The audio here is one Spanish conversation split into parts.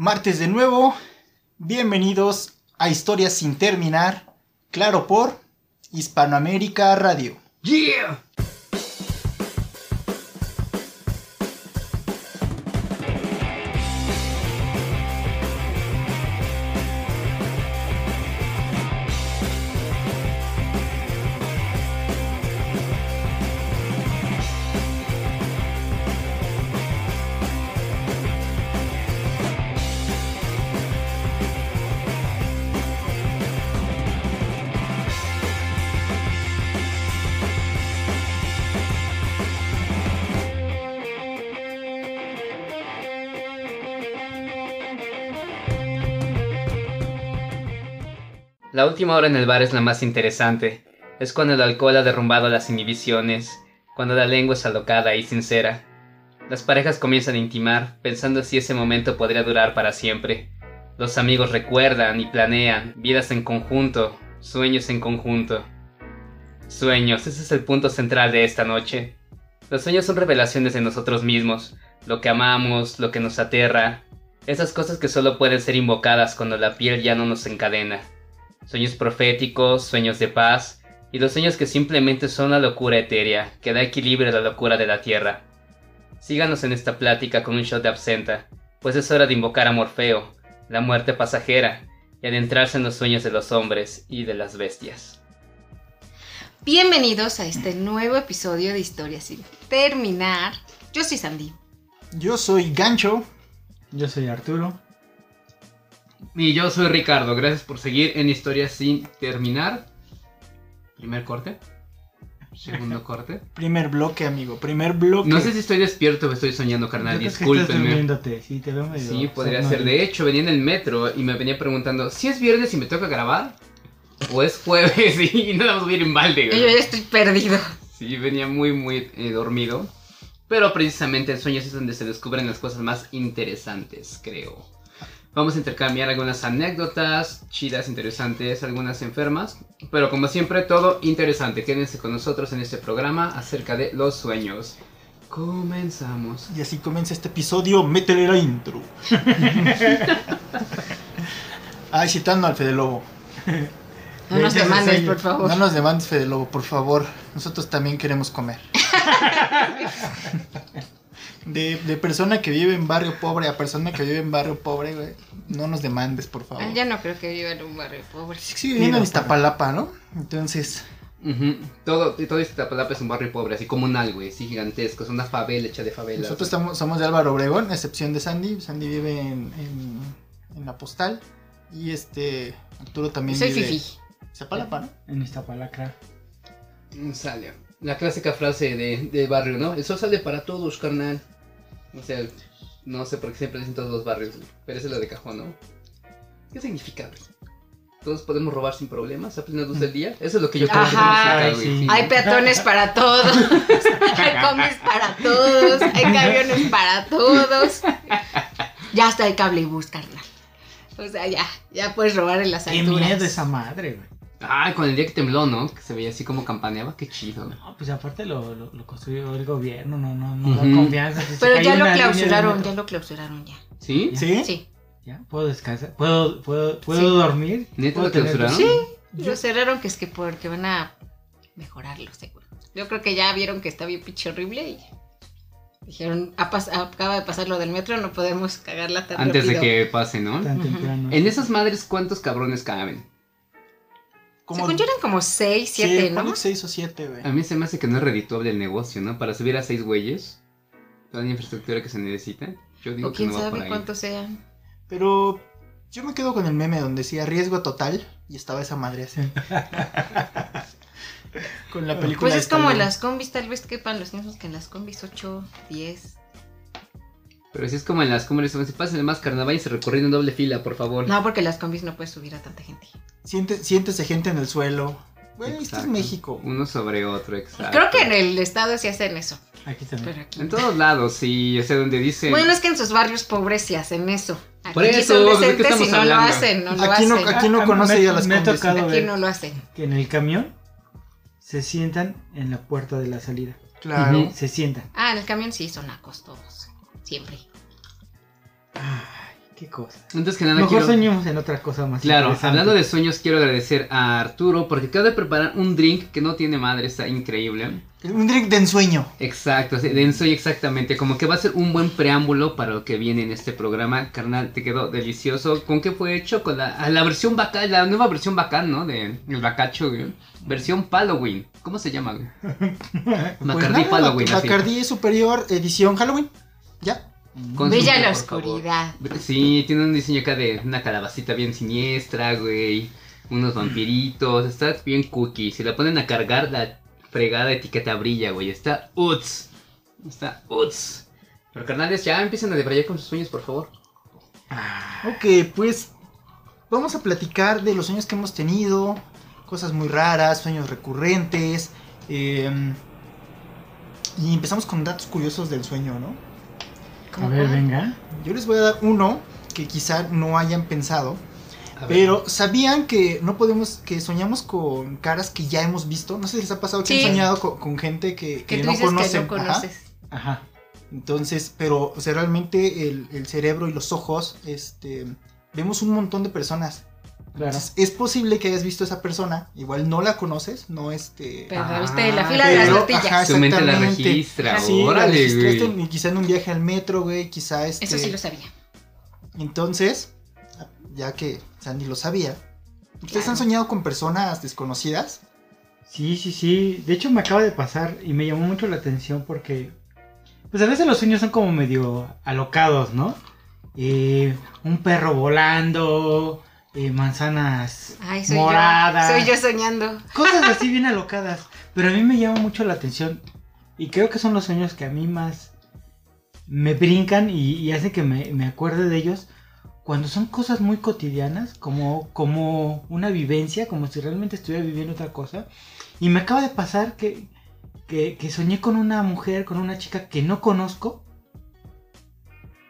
Martes de nuevo, bienvenidos a Historias sin terminar, claro por Hispanoamérica Radio. Yeah. La última hora en el bar es la más interesante. Es cuando el alcohol ha derrumbado las inhibiciones, cuando la lengua es alocada y sincera. Las parejas comienzan a intimar, pensando si ese momento podría durar para siempre. Los amigos recuerdan y planean, vidas en conjunto, sueños en conjunto. Sueños, ese es el punto central de esta noche. Los sueños son revelaciones de nosotros mismos, lo que amamos, lo que nos aterra, esas cosas que solo pueden ser invocadas cuando la piel ya no nos encadena sueños proféticos, sueños de paz, y los sueños que simplemente son la locura etérea, que da equilibrio a la locura de la tierra. Síganos en esta plática con un shot de absenta, pues es hora de invocar a Morfeo, la muerte pasajera, y adentrarse en los sueños de los hombres y de las bestias. Bienvenidos a este nuevo episodio de Historia sin terminar. Yo soy Sandy. Yo soy Gancho. Yo soy Arturo. Y yo soy Ricardo, gracias por seguir en Historia sin terminar. Primer corte. Segundo corte. Primer bloque, amigo, primer bloque. No sé si estoy despierto o estoy soñando, carnal, Yo creo que estás discúlpenme. durmiéndote, Sí, te veo medio Sí, podría ser. De hecho, venía en el metro y me venía preguntando, ¿si es viernes y me toca grabar? ¿O es jueves y no vamos a ir en balde? Yo güey? ya estoy perdido. Sí, venía muy, muy eh, dormido. Pero precisamente en sueños es donde se descubren las cosas más interesantes, creo. Vamos a intercambiar algunas anécdotas chidas, interesantes, algunas enfermas. Pero como siempre, todo interesante. Quédense con nosotros en este programa acerca de los sueños. Comenzamos. Y así comienza este episodio, métele la intro. Ay, citando al Fede Lobo. No nos demandes, por favor. No nos demandes, Fede Lobo, por favor. Nosotros también queremos comer. De, de persona que vive en barrio pobre a persona que vive en barrio pobre, güey. No nos demandes, por favor. Ah, Ya no creo que viva en un barrio pobre. Sí, sí, viviendo en Iztapalapa, ¿no? Entonces, Ujú. Todo, todo Iztapalapa es un barrio pobre, así comunal, güey, así gigantesco. Es una favela hecha de favelas. nosotros estamos, somos de Álvaro Obregón, a excepción de Sandy. Sandy vive en, en, en la postal. Y este, Arturo también Soy vive fifi. en Iztapalapa, ¿no? En Iztapalacra. Sale. La clásica frase de, de barrio, ¿no? El sol sale para todos, carnal. O sea, no sé por qué siempre dicen todos los barrios, pero esa es la de cajón, ¿no? ¿Qué significa, güey? Todos podemos robar sin problemas a plena luz del día. Eso es lo que yo creo que Ajá, significa, güey. sí. Hay peatones para todos. hay combis para todos. Hay camiones para todos. Ya está el cable y bus, carnal. O sea, ya, ya puedes robar en las Qué alturas. miedo esa madre, güey. Ah, con el día que tembló, ¿no? Que se veía así como campaneaba. Qué chido. No, pues aparte lo, lo, lo construyó el gobierno, no, no, no da confianza. Si Pero ya lo clausuraron, ya lo clausuraron ya. ¿Sí? ¿Sí? Sí. ¿Ya? ¿Puedo descansar? ¿Puedo, puedo, puedo Sí. dormir? ¿Neta ¿Puedo lo tener- clausuraron? Sí, lo cerraron que es que porque van a mejorarlo, seguro. Yo creo que ya vieron que está bien pinche horrible y dijeron, "Ha pas- acaba de pasar lo del metro, no podemos cagarla tan Antes de rápido". que pase, ¿no? Tan temprano. En esas madres, ¿cuántos cabrones caben? Según yo eran como 6, Sí, 7, ponle ¿no? seis o siete, güey. A mí se me hace que no es redituable el negocio, ¿no? Para subir a seis güeyes, toda la infraestructura que se necesita, yo digo O que quién no va sabe cuántos sean. Pero yo me quedo con el meme donde decía riesgo total y estaba esa madre así. con la película. Pues es como en las combis, tal vez quepan los mismos que en las combis 8, 10. Pero si es como en las cumbres, si pasen más carnaval y se recorriendo en doble fila, por favor. No, porque las combis no puedes subir a tanta gente. Siente- siéntese gente en el suelo. Güey, esto es Exacto. México. Uno sobre otro, exacto. Creo que en el estado sí hacen eso. Aquí también. Pero aquí En no. todos lados, sí, o sea, donde dicen... Bueno, es que en sus barrios pobres sí hacen eso. Aquí Por eso, son ¿de qué decentes estamos y no lo hablando? hacen, no lo Aquí no- hacen. aquí no Ah, conoce me- ya las Me combis. Aquí ver no lo hacen. que en el camión se sientan en la puerta de la salida. Claro. Se sientan. Ah, en el camión sí son nacos todos. Siempre. Ay, Qué cosa. Antes que nada Mejor quiero... soñemos en otra cosa más Claro, hablando de sueños, quiero agradecer a Arturo porque acaba de preparar un drink que no tiene madre, está increíble. Un drink de ensueño. Exacto, sí, de ensueño exactamente, como que va a ser un buen preámbulo para lo que viene en este programa. Carnal, te quedó delicioso. ¿Con qué fue hecho? Con la, la versión bacán, la nueva versión bacán, ¿no? De el bacacho, güey. Versión Halloween. ¿Cómo se llama, güey? Pues Bacardí nada, Halloween, así. Bacardí Superior Edición Halloween. Ya. Consulte, Bella la favor. oscuridad. Sí, tiene un diseño acá de una calabacita bien siniestra, güey. Unos vampiritos. Está bien cookie. Si la ponen a cargar, la fregada etiqueta brilla, güey. Está uts. Está uts. Pero carnales, ya empiezan a debrayar con sus sueños, por favor. Ok, pues vamos a platicar de los sueños que hemos tenido, cosas muy raras, sueños recurrentes. eh, y empezamos con datos curiosos del sueño, ¿no? A ¿Cómo ver, cuál? venga. Yo les voy a dar uno que quizá no hayan pensado, pero sabían que no podemos, que soñamos con caras que ya hemos visto. No sé si les ha pasado que Sí. han soñado con, con gente que, Que no dices conocen. que no Ajá. conoces. Ajá. Entonces, pero, o sea, realmente el, el cerebro y los ojos, este, vemos un montón de personas. Claro. Entonces, es posible que hayas visto a esa persona, igual no la conoces, no este... Pero Ah, viste la fila de las pero, tortillas. ajá, Su mente la exactamente. registra, Sí, la órale, registraste güey. en- quizá en un viaje al metro, güey, quizá este... Eso sí lo sabía. Entonces, ya que Sandy lo sabía, ¿ustedes Claro. han soñado con personas desconocidas? Sí, sí, sí. De hecho, me acaba de pasar y me llamó mucho la atención porque. Pues a veces los sueños son como medio alocados, ¿no? Eh, un perro volando, eh, manzanas Ay, soy moradas. yo. Soy yo soñando. Cosas así bien alocadas. Pero a mí me llama mucho la atención. Y creo que son los sueños que a mí más me brincan y, y hacen que me, me acuerde de ellos. Cuando son cosas muy cotidianas, como, como una vivencia, como si realmente estuviera viviendo otra cosa. Y me acaba de pasar que, que, que soñé con una mujer, con una chica que no conozco.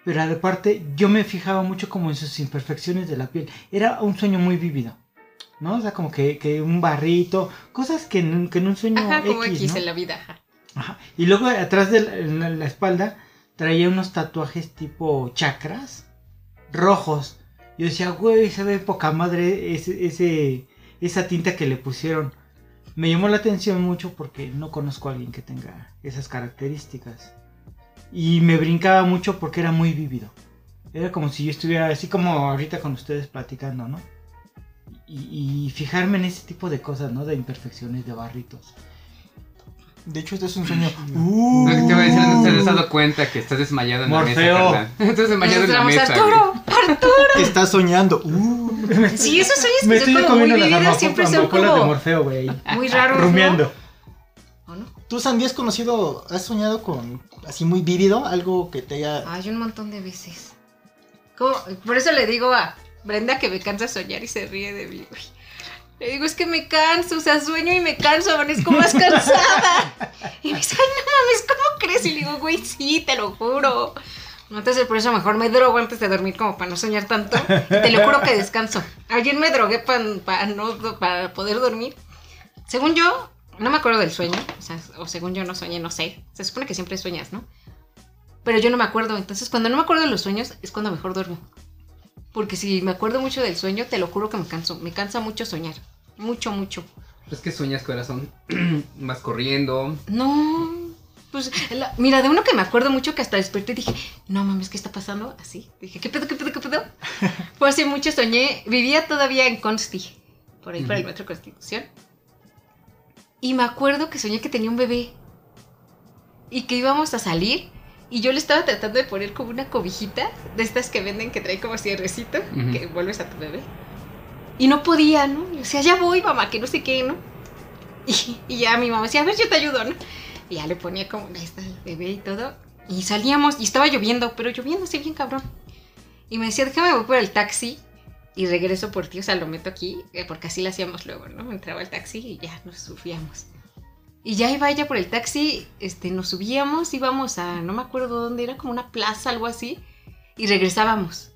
Pero aparte, yo me fijaba mucho como en sus imperfecciones de la piel. Era un sueño muy vívido. ¿No? O sea, como que, que un barrito, cosas que en, un- que en un sueño Ajá, como X, X ¿no? en la vida. Ajá. Ajá. Y luego atrás de la, en la- la espalda traía unos tatuajes tipo chakras rojos. Yo decía, güey, se ve poca madre ese, ese, esa tinta que le pusieron. Me llamó la atención mucho porque no conozco a alguien que tenga esas características. Y me brincaba mucho porque era muy vívido. Era como si yo estuviera así como ahorita con ustedes platicando, ¿no? Y, y fijarme en ese tipo de cosas, ¿no? De imperfecciones, de barritos. De hecho, este es un sueño... Uh, que te iba a decir, no te has dado cuenta que estás desmayado en Morfeo. la mesa. Estás desmayado en la mesa. Arturo, Arturo. Está soñando. Uh. Sí, esos sueños Me que son estoy como muy vividos siempre son amapolas de como Morfeo, güey. muy raros, ¿no? Rumiando. ¿O no? ¿Tú, Sandy, has conocido, has soñado con así muy vívido? Algo que te haya... Ay, un montón de veces. Como- Por eso le digo a Brenda que me cansa soñar y se ríe de mí, güey. Le digo, es que me canso, o sea, sueño y me canso, amanezco más cansada. Y me dice, ay, no mames, ¿cómo crees? Y le digo, güey, sí, te lo juro. Entonces, por eso mejor me drogo antes de dormir, como para no soñar tanto. Y te lo juro que descanso. Ayer me drogué para no, para poder dormir. Según yo, no me acuerdo del sueño. O sea, o según yo no soñé, no sé. Se supone que siempre sueñas, ¿no? Pero yo no me acuerdo. Entonces, cuando no me acuerdo de los sueños, es cuando mejor duermo. Porque si me acuerdo mucho del sueño, te lo juro que me canso. Me cansa mucho soñar. Mucho, mucho. Es que sueñas, corazón. Vas corriendo. No. Pues, la- mira, de uno que me acuerdo mucho que hasta desperté y dije, no mames, ¿qué está pasando? Así. Dije, ¿qué pedo, qué pedo, qué pedo? Pues hace mucho soñé. Vivía todavía en Consti, por ahí, por el. Metro Constitución. Y me acuerdo que soñé que tenía un bebé. Y que íbamos a salir. Y yo le estaba tratando de poner como una cobijita de estas que venden que trae como cierrecito, que vuelves a tu bebé. Y no podía, ¿no? Y decía, ya voy, mamá, que no sé qué, ¿no? Y, y ya mi mamá decía, a ver, yo te ayudo, ¿no? Y ya le ponía como, ahí está el bebé y todo. Y salíamos, y estaba lloviendo, pero lloviendo así bien cabrón. Y me decía, déjame voy por el taxi y regreso por ti, o sea, lo meto aquí, eh, porque así lo hacíamos luego, ¿no? Entraba el taxi y ya nos subíamos. Y ya iba ella por el taxi, este, nos subíamos, íbamos a, no me acuerdo dónde, era como una plaza, algo así, y regresábamos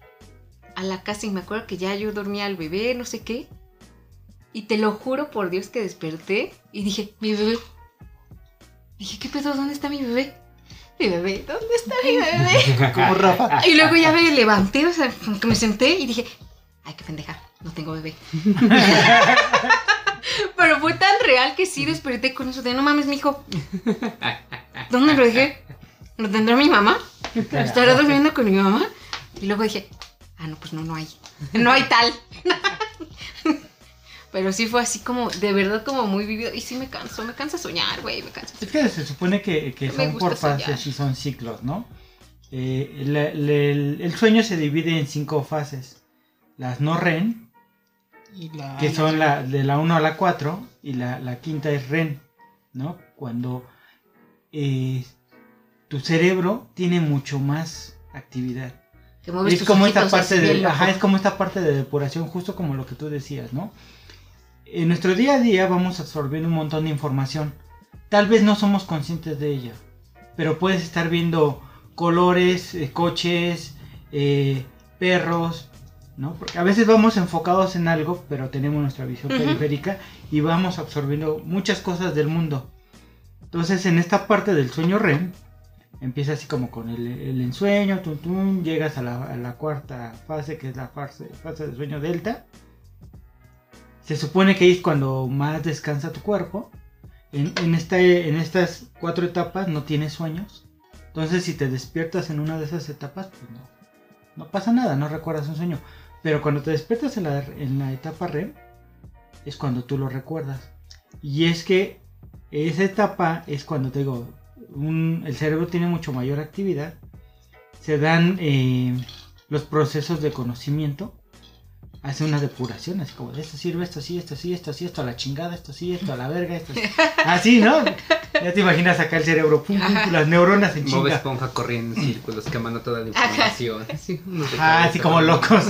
a la casa y me acuerdo que ya yo dormía al bebé, no sé qué. Y te lo juro por Dios que desperté y dije, mi bebé. Dije, ¿qué pedo? ¿Dónde está mi bebé? mi bebé, ¿dónde está mi bebé? Como Rafa. Y luego ya me levanté, o sea, como que me senté y dije, ay, qué pendeja, no tengo bebé. Pero fue tan real que sí desperté con eso de, no mames, mijo. ¿Dónde lo dejé? ¿Lo tendrá mi mamá? ¿Estará durmiendo con mi mamá? Y luego dije, ah, no, pues no, no hay. No hay tal. Pero sí fue así como, de verdad, como muy vivido. Y sí me canso, me cansa soñar, güey, me cansa. Es que se supone que, son por fases y son ciclos, ¿no? Eh, el- el sueño se divide en cinco fases. Las no Y la- que son la, de la 1 a la 4, y la, la quinta es REM, ¿no? Cuando eh, tu cerebro tiene mucho más actividad. Es como esta parte de, ajá, es como esta parte de depuración, justo como lo que tú decías, ¿no? En nuestro día a día vamos absorbiendo un montón de información. Tal vez no somos conscientes de ella, pero puedes estar viendo colores, eh, coches, eh, perros, ¿no? Porque a veces vamos enfocados en algo, pero tenemos nuestra visión periférica y vamos absorbiendo muchas cosas del mundo. Entonces, en esta parte del sueño REM, empieza así como con el, el ensueño, tum, tum, llegas a la, a la cuarta fase, que es la fase, fase del sueño delta. Se supone que es cuando más descansa tu cuerpo. En, en, este, en estas cuatro etapas no tienes sueños. Entonces, si te despiertas en una de esas etapas, pues no, no pasa nada, no recuerdas un sueño. Pero cuando te despiertas en la, en la etapa REM, es cuando tú lo recuerdas. Y es que esa etapa es cuando te digo, el cerebro tiene mucho mayor actividad. Se dan eh, los procesos de conocimiento. Hace una depuración, así como esto sirve, esto sí, esto sí, esto sí, esto a la chingada, esto sí, esto a la verga, esto sí. Así, ¿no? Ya te imaginas acá el cerebro, pum, pum, pum, las neuronas en Bob chinga. Esponja corriendo en círculos, quemando toda la información. Así, de Ah, así como locos.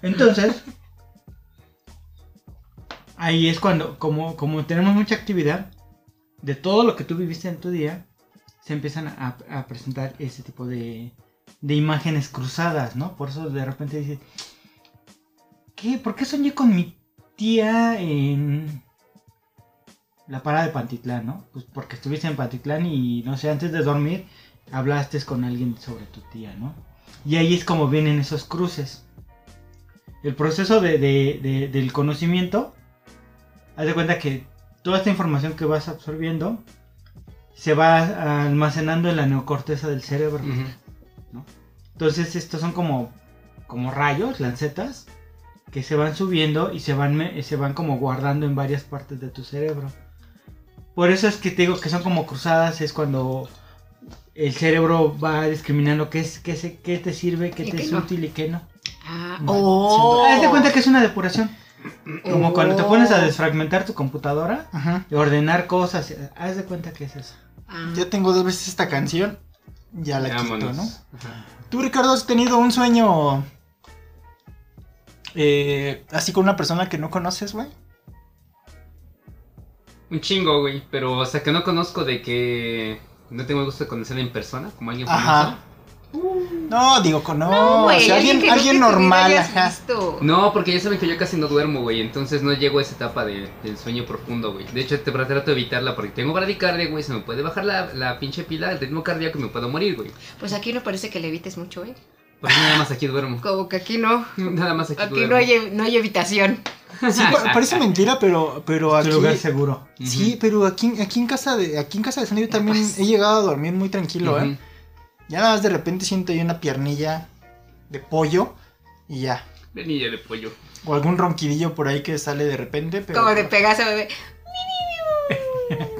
Entonces, ahí es cuando, como, como tenemos mucha actividad, de todo lo que tú viviste en tu día, se empiezan a, a presentar ese tipo de, de imágenes cruzadas, ¿no? Por eso de repente dices, ¿qué? ¿Por qué soñé con mi tía en la parada de Pantitlán, ¿no? Pues porque estuviste en Pantitlán y, no sé, antes de dormir hablaste con alguien sobre tu tía, ¿no? Y ahí es como vienen esos cruces. El proceso de- del conocimiento, haz de cuenta que toda esta información que vas absorbiendo se va almacenando en la neocorteza del cerebro. Entonces estos son como, como rayos, lancetas, que se van subiendo y se van, se van como guardando en varias partes de tu cerebro. Por eso es que te digo que son como cruzadas, es cuando el cerebro va discriminando qué, es, qué, se- qué te sirve, qué te qué es no. útil y qué no. Ah, Bueno, oh. Haz de cuenta que es una depuración. Como cuando te pones a Oh. desfragmentar tu computadora Ajá. y ordenar cosas. Haz de cuenta que es eso. Ah. Ya tengo dos veces esta canción. Ya la quito. ¿no? Ajá. ¿Tú, Ricardo, has tenido un sueño eh, así con una persona que no conoces, güey? Un chingo, güey. Pero, o sea, que no conozco de que no tengo el gusto de conocerla en persona, como alguien famoso. Ajá. No, digo, con no. No, güey, o sea, alguien, normal, hayas ajá. visto. No, porque ya saben que yo casi no duermo, güey. Entonces no llego a esa etapa de- del sueño profundo, güey. De hecho, te trato de evitarla porque tengo bradicardia, güey. Se me puede bajar la, la pinche pila, el ritmo cardíaco y me puedo morir, güey. Pues aquí no parece que le evites mucho, ¿eh? Por eso nada más aquí duermo. Como que aquí no. Nada más aquí, Aquí duermo. no hay, no hay evitación. Sí, pa- parece mentira, pero, pero Es aquí. lugar seguro. Sí, pero aquí, aquí en casa de aquí en casa de San Diego también he llegado a dormir muy tranquilo, Ujú. ¿eh? Ya nada más de repente siento ahí una piernilla de pollo y ya. Venilla de pollo. O algún ronquidillo por ahí que sale de repente, pero. Como de pegarse a bebé.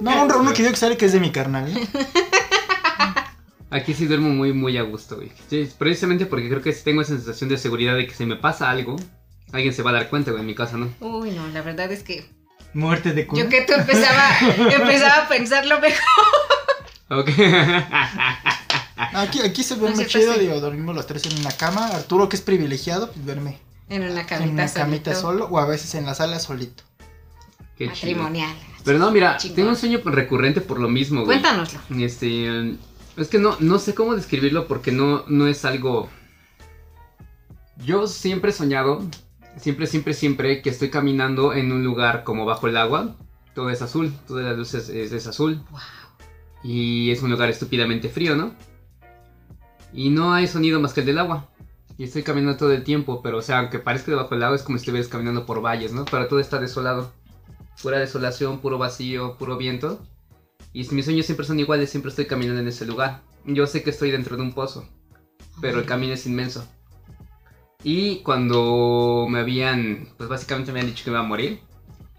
No, un ronquidillo que sale que es de mi carnal, ¿eh? Aquí sí duermo muy, muy a gusto, güey. Sí, precisamente porque creo que si tengo esa sensación de seguridad de que si me pasa algo, alguien se va a dar cuenta, güey. En mi casa, ¿no? Uy, no, la verdad es que Muerte de culo. yo que tú empezaba, empezaba a pensarlo mejor. Ok. Aquí, aquí se duerme chido, pues digo, dormimos los tres en una cama. Arturo, que es privilegiado, pues duerme En una en camita, una camita solo o a veces en la sala solito. Qué chido. Matrimonial. Pero no, mira, Chingón. tengo un sueño recurrente por lo mismo, güey. Cuéntanoslo. Este, es que no, no sé cómo describirlo porque no, no es algo... Yo siempre he soñado, siempre, siempre, siempre, que estoy caminando en un lugar como bajo el agua. Todo es azul, todas las luces es, es azul. Wow. Y es un lugar estúpidamente frío, ¿no? Y no hay sonido más que el del agua. Y estoy caminando todo el tiempo, pero o sea, aunque parezca debajo del agua es como si estuvieras caminando por valles, ¿no? Pero todo está desolado. Pura desolación, puro vacío, puro viento. Y mis sueños siempre son iguales, siempre estoy caminando en ese lugar. Yo sé que estoy dentro de un pozo, pero el camino es inmenso. Y cuando me habían, pues básicamente me habían dicho que me iba a morir,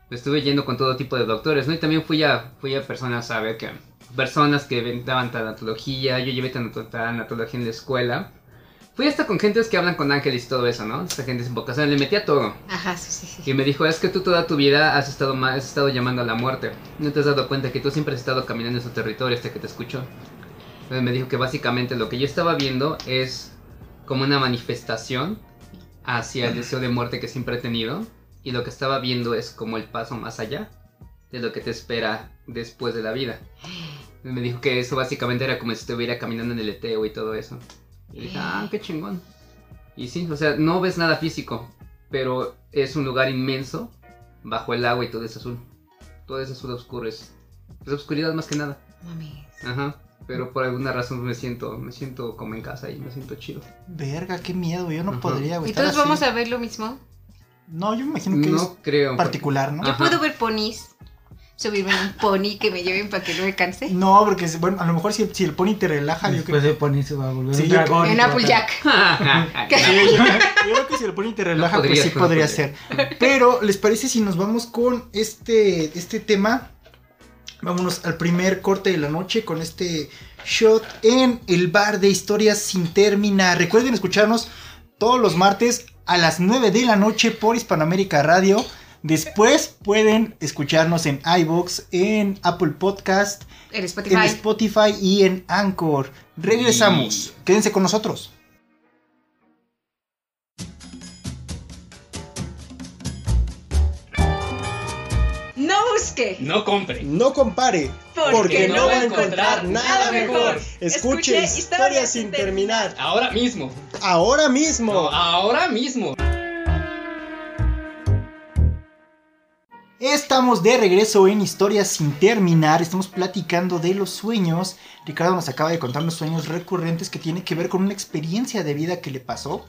estuve yendo con todo tipo de doctores, ¿no? Y también fui a, fui a personas a ver que personas que daban tanatología, yo llevé tanatología en la escuela. Fui hasta con gentes que hablan con ángeles y todo eso, ¿no? Esta gente sin vocación, le metía todo. Ajá, sí, sí, sí. Y me dijo, es que tú toda tu vida has estado, has estado llamando a la muerte. No te has dado cuenta que tú siempre has estado caminando en su territorio hasta que te escuchó. Entonces me dijo que básicamente lo que yo estaba viendo es como una manifestación hacia el deseo de muerte que siempre he tenido. Y lo que estaba viendo es como el paso más allá de lo que te espera después de la vida. Me dijo que eso básicamente era como si estuviera caminando en el eteo y todo eso. Y dije, ah, qué chingón. Y sí, o sea, no ves nada físico, pero es un lugar inmenso, bajo el agua y todo es azul. Todo es azul oscuro, es, es oscuridad más que nada. Mames. Ajá. Pero por alguna razón me siento, me siento como en casa y me siento chido. Verga, qué miedo, yo no Ajá. podría, güey. ¿Y todos así. vamos a ver lo mismo? No, yo me imagino que No creo. es particular, ¿no? Yo Ajá. puedo ver ponis, subirme en un pony que me lleven para que no me canse. No, porque, bueno, a lo mejor si, si el pony te relaja, yo Después creo de Pony se va a volver Sí, un yo- dragón. En te va a Applejack. Sí, yo, yo creo que si el pony te relaja, podrías, pues sí no podría ser. Pero, ¿les parece si nos vamos con este, este tema? Vámonos al primer corte de la noche con este shot en el bar de historias sin terminar. Recuerden escucharnos todos los martes a las 9 de la noche por Hispanoamérica Radio. Después pueden escucharnos en iBox, en Apple Podcast, En Spotify. en Spotify y en Anchor. Regresamos. Quédense con nosotros. No busque, No compre. No compare, porque, porque no, no va a encontrar nada mejor. Escuche historias sin terminar. Ahora mismo. Ahora mismo. ahora mismo. Estamos de regreso en Historias sin terminar. Estamos platicando de los sueños. Ricardo nos acaba de contar los sueños recurrentes que tiene que ver con una experiencia de vida que le pasó.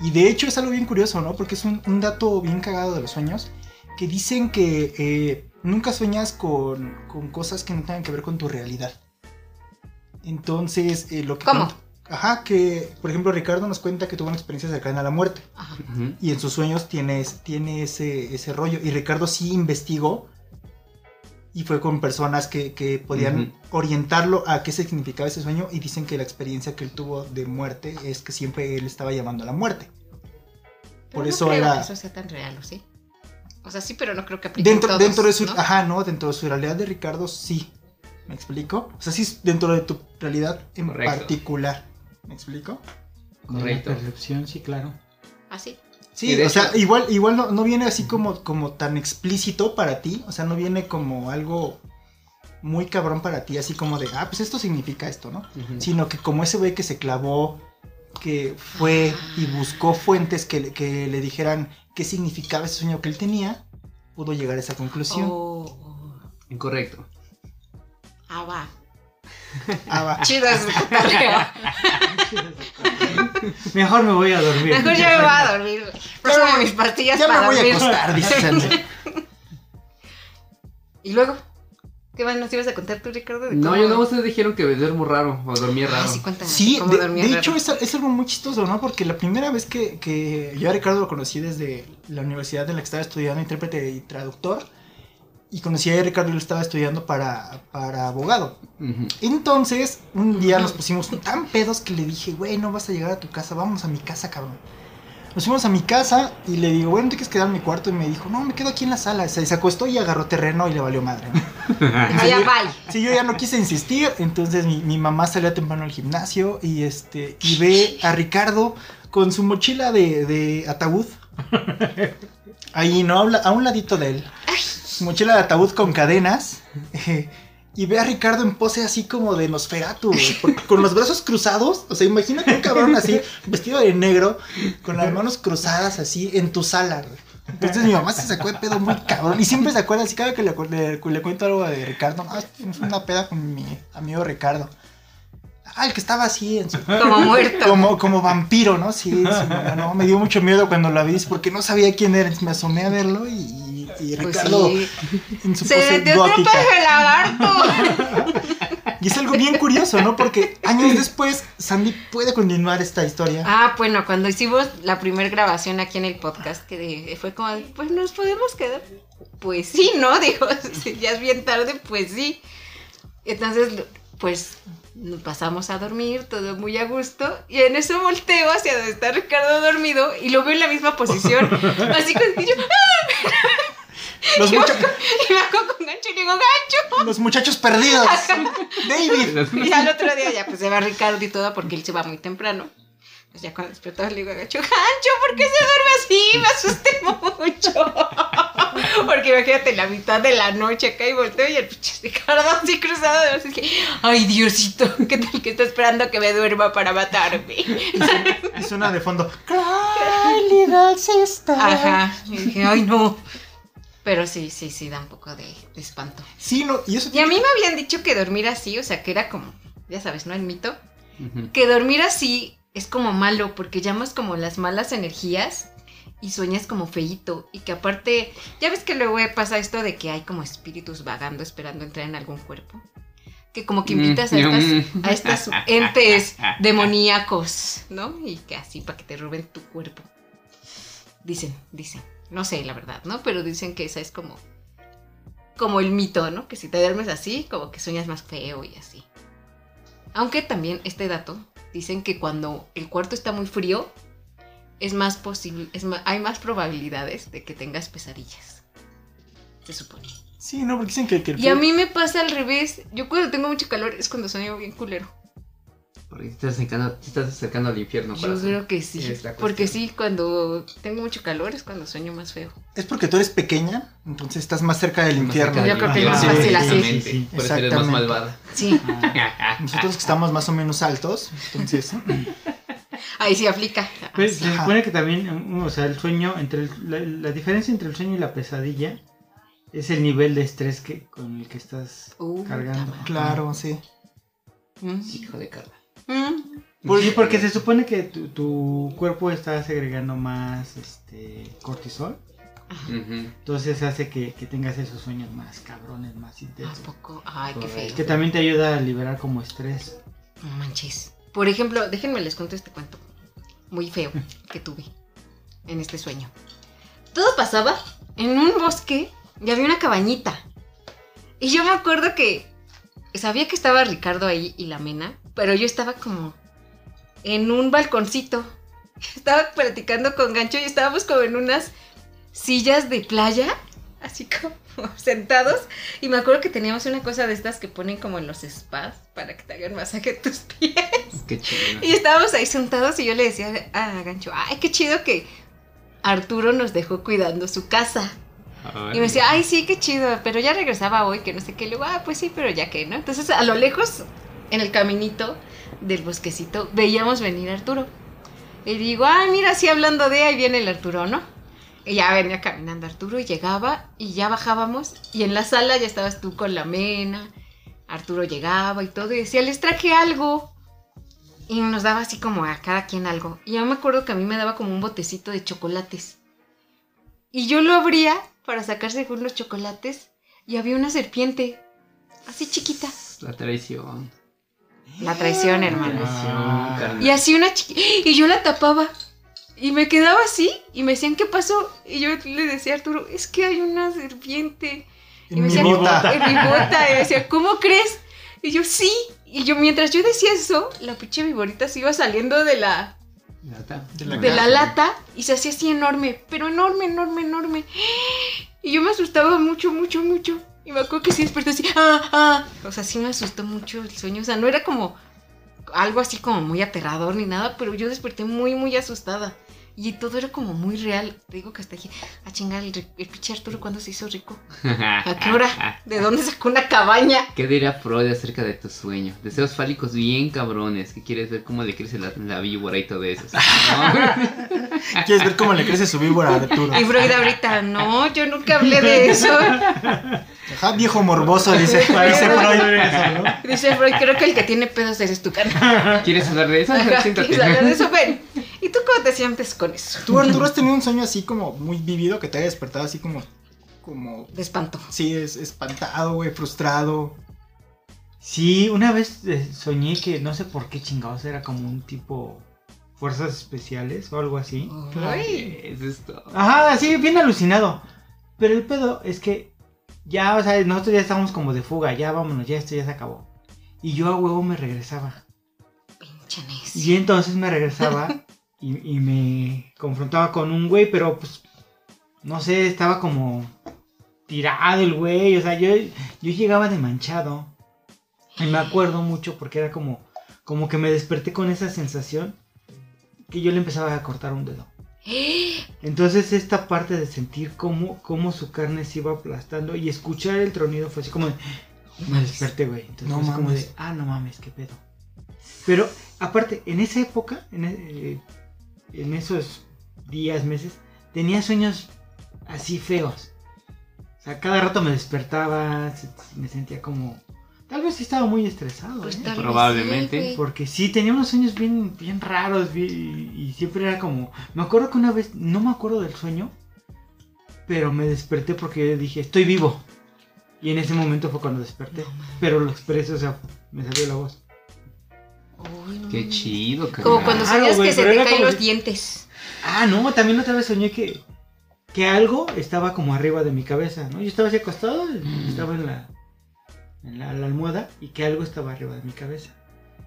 Y de hecho es algo bien curioso, ¿no? Porque es un, un dato bien cagado de los sueños. Que dicen que eh, nunca sueñas con, con cosas que no tengan que ver con tu realidad. Entonces, eh, lo que... ¿Cómo? cuenta- Ajá, que por ejemplo Ricardo nos cuenta que tuvo una experiencia cercana a la muerte. Ajá. Y en sus sueños tiene, tiene ese, ese rollo. Y Ricardo sí investigó. Y fue con personas que, que podían orientarlo a qué significaba ese sueño. Y dicen que la experiencia que él tuvo de muerte es que siempre él estaba llamando a la muerte. Por eso creo era. que eso sea tan real, ¿o sí? O sea, sí, pero no creo que aplique en Dentro, todos, dentro de su. ¿no? Ajá, no, dentro de su realidad de Ricardo sí. ¿Me explico? O sea, sí, dentro de tu realidad en Correcto. particular. ¿Me explico? Correcto. La percepción, sí, claro. ¿Ah, sí? O sea, igual, igual no, no viene así como, como tan explícito para ti, o sea, no viene como algo muy cabrón para ti, así como de, ah, pues esto significa esto, ¿no? Sino que como ese güey que se clavó, que fue y buscó fuentes que, le- que le dijeran qué significaba ese sueño que él tenía, pudo llegar a esa conclusión. Oh, oh. Incorrecto. Ah, va. Ah, es el cotorreo. Mejor me voy a dormir. Mejor ya me voy a dormir. Pásame mis pastillas Ya para me voy a dormir. acostar, dice Sandra. ¿Y luego? ¿Qué más nos ibas a contar tú, Ricardo? de No, cómo- yo no, ustedes dijeron que duermo raro o dormía Ah, raro. sí, cuéntanos. Sí, cómo de, dormías de hecho es, es algo muy chistoso, ¿no? Porque la primera vez que, que yo a Ricardo lo conocí desde la universidad en la que estaba estudiando intérprete y traductor, y conocí a Ricardo y él estaba estudiando para, para abogado. Entonces, un día nos pusimos tan pedos que le dije, güey, no vas a llegar a tu casa, vamos a mi casa, cabrón. Nos fuimos a mi casa y le digo, bueno, ¿te quieres quedar en mi cuarto? Y me dijo, no, me quedo aquí en la sala. Se, se acostó y agarró terreno y le valió madre. ¿no? Ya, bye. Sí, yo ya no quise insistir, entonces mi, mi mamá salió temprano al gimnasio y este y ve a Ricardo con su mochila de, de ataúd. Ahí no habla, a un ladito de él. Su mochila de ataúd con cadenas. eh, y ve a Ricardo en pose así como de Nosferatu, güey, con los brazos cruzados, o sea, imagínate un cabrón así, vestido de negro, con las manos cruzadas así en tu sala, güey. Entonces mi mamá se sacó de pedo muy cabrón y siempre se acuerda, así cada que le, le- le cuento algo de Ricardo, es una peda con mi amigo Ricardo. Ah, el que estaba así en su... Como muerto. Como, como vampiro, ¿no? Sí, sí, no, me dio mucho miedo cuando la vi porque no sabía quién era. Me asomé a verlo y, y Pues Ricardo sí. en su Se pose metió gótica. de lagarto. Y es algo bien curioso, ¿no? Porque años después Sandy puede continuar esta historia. Ah, bueno, cuando hicimos la primera grabación aquí en el podcast, que fue como, pues nos podemos quedar. Pues sí, ¿no? Digo, si ya es bien tarde, pues sí. Entonces, pues nos pasamos a dormir, todo muy a gusto, y en eso volteo hacia donde está Ricardo dormido y lo veo en la misma posición, así con ¡ah! Los, mucha- y me hago con gancho y le digo, gancho. los muchachos perdidos. David. Y al otro día ya pues se va Ricardo y todo porque él se va muy temprano. Pues ya cuando despertó le digo a Gancho, Gancho, ¿por qué se duerme así? Me asusté mucho. Porque imagínate la mitad de la noche acá y volteo y el pinche Ricardo así cruzado de brazos. Dije, ay Diosito, ¿qué tal que está esperando que me duerma para matarme? Y suena de fondo. Cry, little sister. Ajá. Y dije, ay no. Pero sí, sí, sí, da un poco de, de espanto. Sí, no, y eso Y a mí me habían dicho que dormir así, o sea, que era como, ya sabes, ¿no? El mito. Que dormir así es como malo porque llamas como las malas energías y sueñas como feíto y que aparte, ya ves que luego pasa esto de que hay como espíritus vagando esperando entrar en algún cuerpo. Que como que invitas a estas, Mm. a estas entes demoníacos, ¿no? Y que así para que te roben tu cuerpo. Dicen, dicen. No sé la verdad, ¿no? Pero dicen que esa es como como el mito, ¿no? Que si te duermes así, como que sueñas más feo y así. Aunque también este dato dicen que cuando el cuarto está muy frío es más posible, es hay más probabilidades de que tengas pesadillas. Se supone. Sí, no, porque dicen que, que el Y a mí me pasa al revés. Yo cuando tengo mucho calor es cuando sueño bien culero. Porque te estás acercando, te estás acercando al infierno. Yo corazón. creo que sí. Porque sí, cuando tengo mucho calor es cuando sueño más feo. Es porque tú eres pequeña, entonces estás más cerca del Más infierno. cerca Yo creo que es más fácil así. Sí, sí, sí. Por eso eres más malvada. Sí, Ah, Nosotros que estamos más o menos altos, entonces. ahí sí aplica. Pues se supone que también, o sea, el sueño, entre el- la, la diferencia entre el sueño y la pesadilla es el nivel de estrés que con el que estás Uh, cargando. Claro, sí. Mm. Hijo de Carla. Mm. Por- sí, porque se supone que tu, tu cuerpo está segregando más este cortisol, entonces hace que, que tengas esos sueños más cabrones, más ¿A intensos. poco? Ay, qué feo. Que también te ayuda a liberar como estrés. No manches. Por ejemplo, déjenme les cuento este cuento muy feo que tuve en este sueño. Todo pasaba en un bosque y había una cabañita. Y yo me acuerdo que sabía que estaba Ricardo ahí y la mena, pero yo estaba como en un balconcito. Estaba platicando con Gancho y estábamos como en unas sillas de playa, así como sentados. Y me acuerdo que teníamos una cosa de estas que ponen como en los spas para que te hagan masaje tus pies. Qué chido. Y estábamos ahí sentados y yo le decía a Gancho, ay, qué chido que Arturo nos dejó cuidando su casa. Y me decía, ay, sí, qué chido, pero ya regresaba hoy, que no sé qué. Y luego, ah, pues sí, pero ya que, ¿no? Entonces, a lo lejos, en el caminito del bosquecito, veíamos venir a Arturo. Y digo, ay, mira, sí, hablando de ahí viene el Arturo, ¿no? Y ya venía caminando Arturo y llegaba y ya bajábamos. Y en la sala ya estabas tú con la mena. Arturo llegaba y todo y decía, les traje algo. Y nos daba así como a cada quien algo. Y yo me acuerdo que a mí me daba como un botecito de chocolates. Y yo lo abría para sacar según los chocolates. Y había una serpiente. Así chiquita. La traición. La traición, traición, Ah. carnal. Y así una chiquita. Y yo la tapaba. Y me quedaba así. Y me decían, ¿qué pasó? Y yo le decía a Arturo, es que hay una serpiente. Y En me mi decían, bota. En mi bota. Y me decía, ¿cómo crees? Y yo, sí. Y yo, mientras yo decía eso, la pinche viborita se iba saliendo de la, Lata. De la de la lata y se hacía así enorme, pero enorme, enorme, enorme. Y yo me asustaba mucho, mucho, mucho. Y me acuerdo que sí desperté así, ah, ah. O sea, sí me asustó mucho el sueño. O sea, no era como, algo así como muy aterrador ni nada, pero yo desperté muy, muy asustada. Y todo era como muy real. Te digo que hasta dije, a chingar, el, ri- el pinche Arturo, ¿cuándo se hizo rico? ¿A qué hora? ¿De dónde sacó una cabaña? ¿Qué dirá Freud acerca de tu sueño? Deseos fálicos bien cabrones, que quieres ver cómo le crece la, la víbora y todo eso. ¿no? ¿Quieres ver cómo le crece su víbora a Arturo? Y Freud ahorita, no, yo nunca hablé de eso. Ajá, viejo morboso, dice, dice Freud. Dice Freud, creo que el que tiene pedos eres tu cara. ¿Quieres hablar de eso? Ajá. ¿quieres hablar de eso? Ven. ¿Y tú cómo te sientes con eso? ¿Tú, Arturo, has tenido un sueño así como muy vivido que te haya despertado así como, como, De espanto. sí, es, espantado, güey, frustrado? Sí, una vez eh, soñé que no sé por qué chingados era como un tipo fuerzas especiales o algo así. Ay. ¿Qué es esto? Ajá, sí, bien alucinado. Pero el pedo es que ya, o sea, nosotros ya estábamos como de fuga, ya vámonos, ya esto ya se acabó. Y yo a huevo me regresaba. Pinche necio. Y entonces me regresaba y, y me confrontaba con un güey, pero pues, no sé, estaba como tirado el güey, o sea, yo, yo llegaba de manchado. Y me acuerdo mucho porque era como, como que me desperté con esa sensación que yo le empezaba a cortar un dedo. Entonces esta parte de sentir cómo, cómo su carne se iba aplastando y escuchar el tronido fue así como de... Me desperté, güey. Entonces No fue como de... Ah, no mames, qué pedo. Pero aparte, en esa época, en, eh, en esos días, meses, tenía sueños así feos. O sea, cada rato me despertaba, me sentía como... Tal vez sí estaba muy estresado. Pues ¿eh? Probablemente. sí. Porque sí, tenía unos sueños bien, bien raros bien- y siempre era como... Me acuerdo que una vez, no me acuerdo del sueño, pero me desperté porque dije, estoy vivo. Y en ese momento fue cuando desperté. Pero lo expresé, o sea, me salió la voz. Uy, Qué chido, carnal. Como cuando güey, que se te caen como los dientes. Ah, no, también otra vez soñé que, que algo estaba como arriba de mi cabeza, ¿no? Yo estaba así acostado, estaba en la, en la, la almohada y que algo estaba arriba de mi cabeza.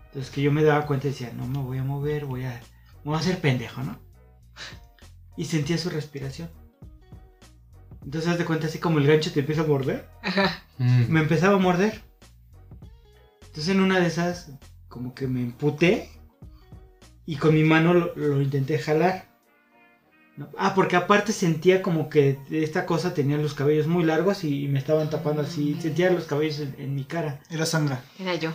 Entonces que yo me daba cuenta y decía, no me voy a mover, voy a, me voy a hacer pendejo, ¿no? Y sentía su respiración. Entonces haz de cuenta así como el gancho te empieza a morder. Ajá. Mm. Me empezaba a morder. Entonces en una de esas como que me emputé y con mi mano lo, lo intenté jalar. ¿no? Ah, porque aparte sentía como que esta cosa tenía los cabellos muy largos y me estaban tapando así. Sentía los cabellos en, en mi cara. Era Sandra. Era yo.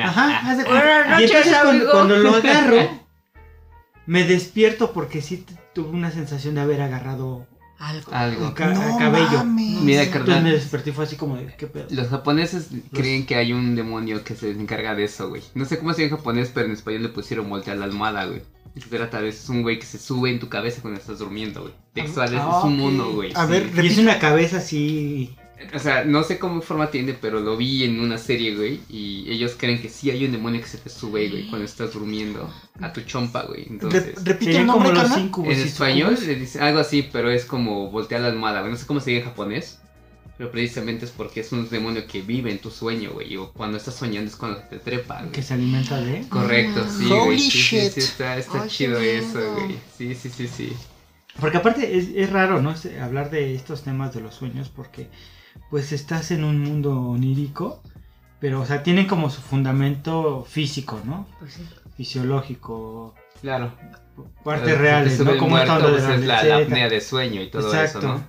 Ajá, Buenas cuenta. Y entonces cuando, lo agarro, me despierto porque sí tuve una sensación de haber agarrado Algo. Algo. ca- cabello. mames. Mira, Entonces me carnal. desperté fue así como de, ¿qué pedo? Los japoneses creen que hay un demonio que se encarga de eso, güey. No sé cómo se dice en japonés, pero en español le pusieron voltear la almohada, güey. Se trata de es un güey que se sube en tu cabeza cuando estás durmiendo, güey. Textual, es, Ah, es un mono, güey. A sí. ver, Y es repite. una cabeza así O sea, no sé cómo forma tiene, pero lo vi en una serie, güey. Y ellos creen que sí hay un demonio que se te sube, güey, cuando estás durmiendo a tu chompa, güey. Re- Entonces, repite el nombre, como los incubos. en español le dicen algo así, pero es como voltear la almohada, güey. No sé cómo se dice en japonés. Pero precisamente es porque es un demonio que vive en tu sueño, güey. O cuando estás soñando es cuando te trepa, güey. Que se alimenta de. Correcto, sí, Holy güey. Sí, sí, shit. sí, está, está Ay, chido eso, güey. Sí, sí, sí, sí. Porque aparte es, es raro, ¿no? Es- hablar de estos temas de los sueños porque pues estás en un mundo onírico, pero o sea, tienen como su fundamento físico, ¿no? Pues sí. Fisiológico, Claro. partes Te reales, ¿no? Como muerto, onda pues, de es la, apnea de sueño y todo Exacto. eso, ¿no?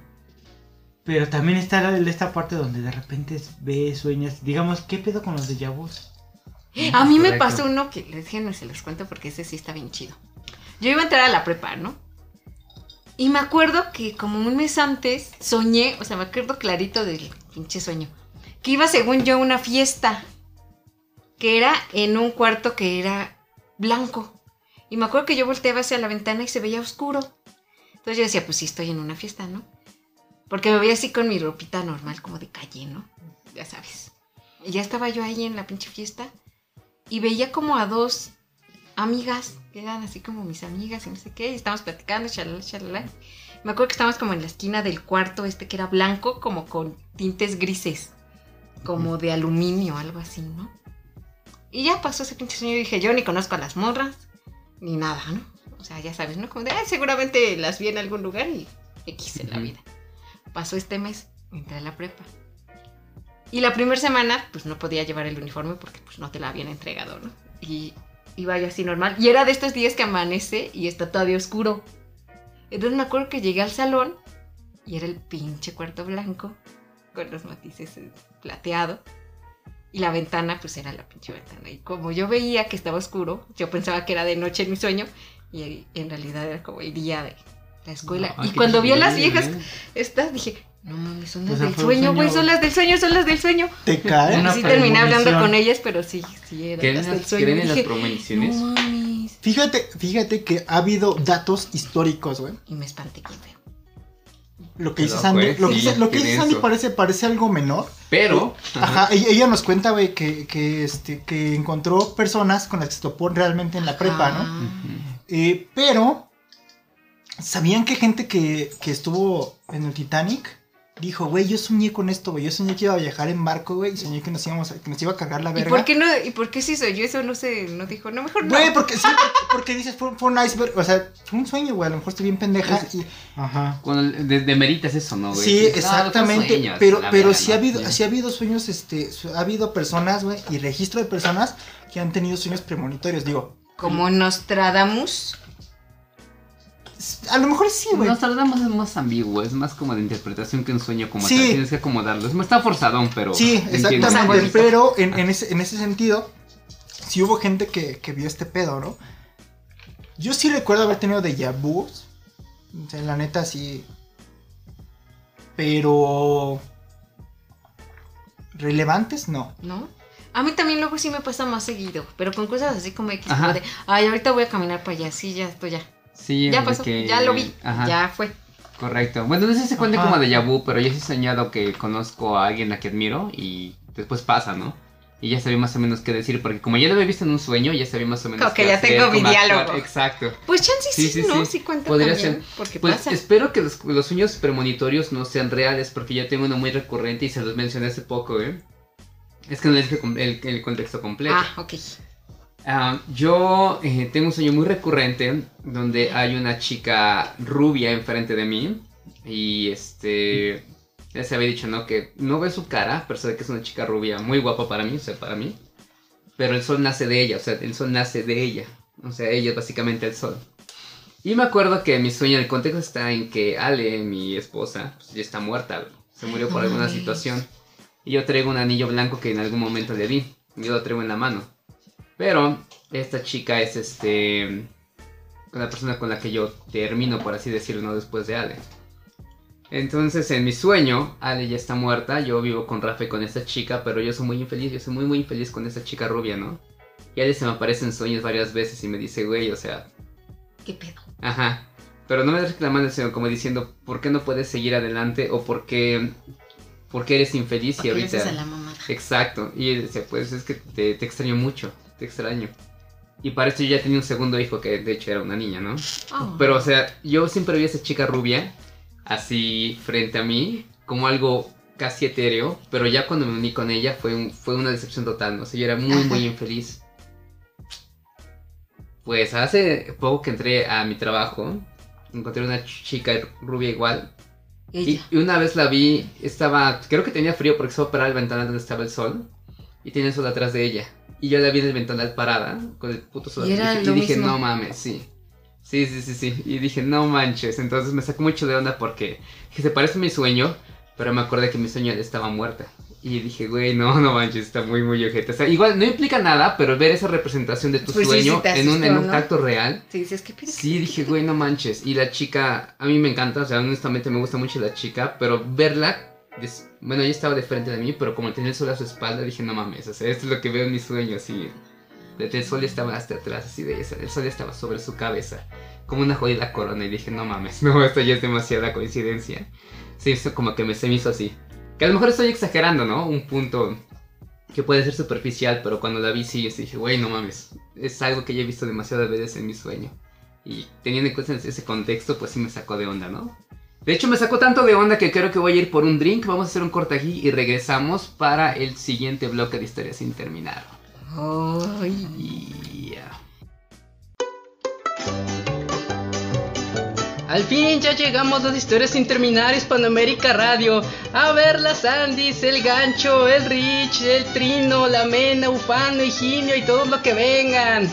Pero también está la- esta parte donde de repente ves, sueñas, digamos, ¿qué pedo con los de vus? A mí me pasó uno que les dije, no se los cuento porque ese sí está bien chido. Yo iba a entrar a la prepa, ¿no? Y me acuerdo que como un mes antes soñé, o sea, me acuerdo clarito del pinche sueño, que iba según yo a una fiesta, que era en un cuarto que era blanco. Y me acuerdo que yo volteaba hacia la ventana y se veía oscuro. Entonces yo decía, pues sí, estoy en una fiesta, ¿no? Porque me veía así con mi ropita normal, como de calle, ¿no? Ya sabes. Y ya estaba yo ahí en la pinche fiesta y veía como a dos amigas, que eran así como mis amigas y no sé qué, y estábamos platicando, chalala, chalala. Me acuerdo que estábamos como en la esquina del cuarto este que era blanco, como con tintes grises, como de aluminio, algo así, ¿no? Y ya pasó ese pinche sueño y dije, yo ni conozco a las morras, ni nada, ¿no? O sea, ya sabes, ¿no? Como de, "Ah, seguramente las vi en algún lugar y X en la vida. Pasó este mes, entré a la prepa. Y la primera semana, pues no podía llevar el uniforme porque pues no te la habían entregado, ¿no? y iba yo así normal. Y era de estos días que amanece y está todavía oscuro. Entonces me acuerdo que llegué al salón y era el pinche cuarto blanco con los matices eh, plateado. Y la ventana, pues era la pinche ventana. Y como yo veía que estaba oscuro, yo pensaba que era de noche en mi sueño. Y en realidad era como el día de la escuela. No, y cuando vi a las viejas estas, dije, no mames, son las O sea, del sueño, güey, son las del sueño, son las del sueño. Te cae. Una sí terminé hablando con ellas, pero sí, sí, era ¿Creen, las en del las- sueño. creen en las premoniciones? no mames. Fíjate, fíjate que ha habido datos históricos, güey. Y me espanté, qué feo. Lo que dice Sandy, eh, lo que sí, dice, lo que qué dice Sandy parece, parece algo menor. Pero, Ajá, ella, ella nos cuenta, güey, que, que, este, que encontró personas con las que se topó realmente en la prepa, ¿no? Eh, pero, ¿sabían que gente que, que estuvo en el Titanic dijo, güey, yo soñé con esto, güey, yo soñé que iba a viajar en barco, güey, y soñé que nos, íbamos a- que nos iba a cargar la ¿Y verga? por qué no? ¿Y por qué si soy yo? Eso no sé, no dijo, no, mejor no. Güey, porque sí, porque, dices, fue, fue un iceberg, o sea, fue un sueño, güey, a lo mejor estoy bien pendeja. Es- y- Ajá. cuando de, demeritas eso, ¿no, güey? sí, Dices, "Ah, exactamente, sueños", pero, pero sí ha habido, Sí. sí ha habido sueños, este, ha habido personas, güey, y registro de personas que han tenido sueños premonitorios, digo, Como Nostradamus. A lo mejor sí, güey. Nos tardamos es más ambiguo, es más como de interpretación que un sueño como Sí. tal. Tienes que acomodarlo. Es más, está forzadón, pero. Sí, exactamente. Pero en, en ese, en ese sentido, sí hubo gente que, que vio este pedo, ¿no? Yo sí recuerdo haber tenido déjà vus. O sea, la neta sí. Pero. Relevantes, no. ¿No? A mí también luego sí me pasa más seguido, pero con cosas así como X, como de, ay, ahorita voy a caminar para allá, sí, ya, estoy ya. Sí, Ya pasó, que- ya lo vi, Ajá, ya fue. correcto. Bueno, no sé si se cuenta Ajá. como de vu, pero yo sí he soñado que conozco a alguien a que admiro y después pasa, ¿no? Y ya sabía más o menos qué decir, porque como ya lo había visto en un sueño, ya sabía más o menos Como que qué ya hacer, tengo mi actuar. diálogo. Exacto. Pues chance sí, Sí, sí, ¿no? sí. Sí cuenta Podría también, ser. porque Pues pasa. espero que los, los sueños premonitorios no sean reales, porque yo tengo uno muy recurrente y se los mencioné hace poco, ¿eh? Es que no les dije el contexto completo. Ah, ok. Ah, yo eh, tengo un sueño muy recurrente donde hay una chica rubia enfrente de mí y este ya se había dicho no que no ve su cara pero sabe que es una chica rubia muy guapa para mí o sea para mí pero el sol nace de ella o sea el sol nace de ella o sea ella es básicamente el sol. Y me acuerdo que mi sueño el contexto está en que Ale mi esposa pues, ya está muerta se murió por alguna situación. Y yo traigo un anillo blanco que en algún momento le di yo lo traigo en la mano pero esta chica es este. La persona con la que yo termino, por así decirlo, ¿no? después de Ale. Entonces, en mi sueño, Ale ya está muerta. Yo vivo con Rafa y con esta chica, pero yo soy muy infeliz. Yo soy muy, muy infeliz con esta chica rubia, ¿no? Y Ale se me aparece en sueños varias veces y me dice, güey, o sea, ¿Qué pedo? Ajá. Pero no me reclamando, sino como diciendo, ¿por qué no puedes seguir adelante? O por qué, por qué eres infeliz y ¿Por qué le ahorita... haces a la mamada? Exacto. Y él decía, pues es que te, te extraño mucho, extraño. Y para esto yo ya tenía un segundo hijo que de hecho era una niña, ¿no? Oh. Pero o sea, yo siempre vi a esa chica rubia así frente a mí, como algo casi etéreo, pero ya cuando me uní con ella fue, un- fue una decepción total, ¿no? O sea, yo era muy, muy infeliz. Pues hace poco que entré a mi trabajo, encontré una ch- chica rubia igual, y, una vez la vi, estaba, creo que tenía frío porque estaba parada en el ventanal donde estaba el sol. Y tenía el sol atrás de ella. Y yo la vi en el ventanal parada, con el puto sol. Y era dije, lo dije, mismo. no mames, sí. Sí, sí, sí, sí. Y dije, no manches. Entonces me sacó mucho de onda porque dije, se parece a mi sueño, pero me acordé que mi sueño estaba muerta. Y dije, güey, no, no manches, está muy, muy ojete. O sea, igual no implica nada, pero ver esa representación de tu Pues sí, sueño sí te en, un, en asustó, un ¿no? acto real. Sí, dices, ¿qué pedo? Sí, dije, güey, no manches. Y la chica, a mí me encanta, o sea, honestamente me gusta mucho la chica, pero verla, des- bueno, ella estaba de frente de mí, pero como tenía el sol a su espalda, dije, no mames, o sea, esto es lo que veo en mis sueños, así. El sol estaba hasta atrás, así de esa, el sol estaba sobre su cabeza, como una jodida corona, y dije, no mames, no, esto ya es demasiada coincidencia. Sí, eso como que me, se me hizo así. Que a lo mejor estoy exagerando, ¿no? Un punto que puede ser superficial, pero cuando la vi sí, sí dije, güey, no mames, es algo que ya he visto demasiadas veces en mi sueño. Y teniendo en cuenta ese contexto, pues sí me sacó de onda, ¿no? De hecho, me sacó tanto de onda que creo que voy a ir por un drink. Vamos a hacer un corte aquí y regresamos para el siguiente bloque de historias sin terminar. Ay. Al fin ya llegamos a las historias sin terminar Hispanoamérica Radio. A ver las Andis, el gancho, el Rich, el Trino, la Mena, Ufano, Higinio y todo lo que vengan.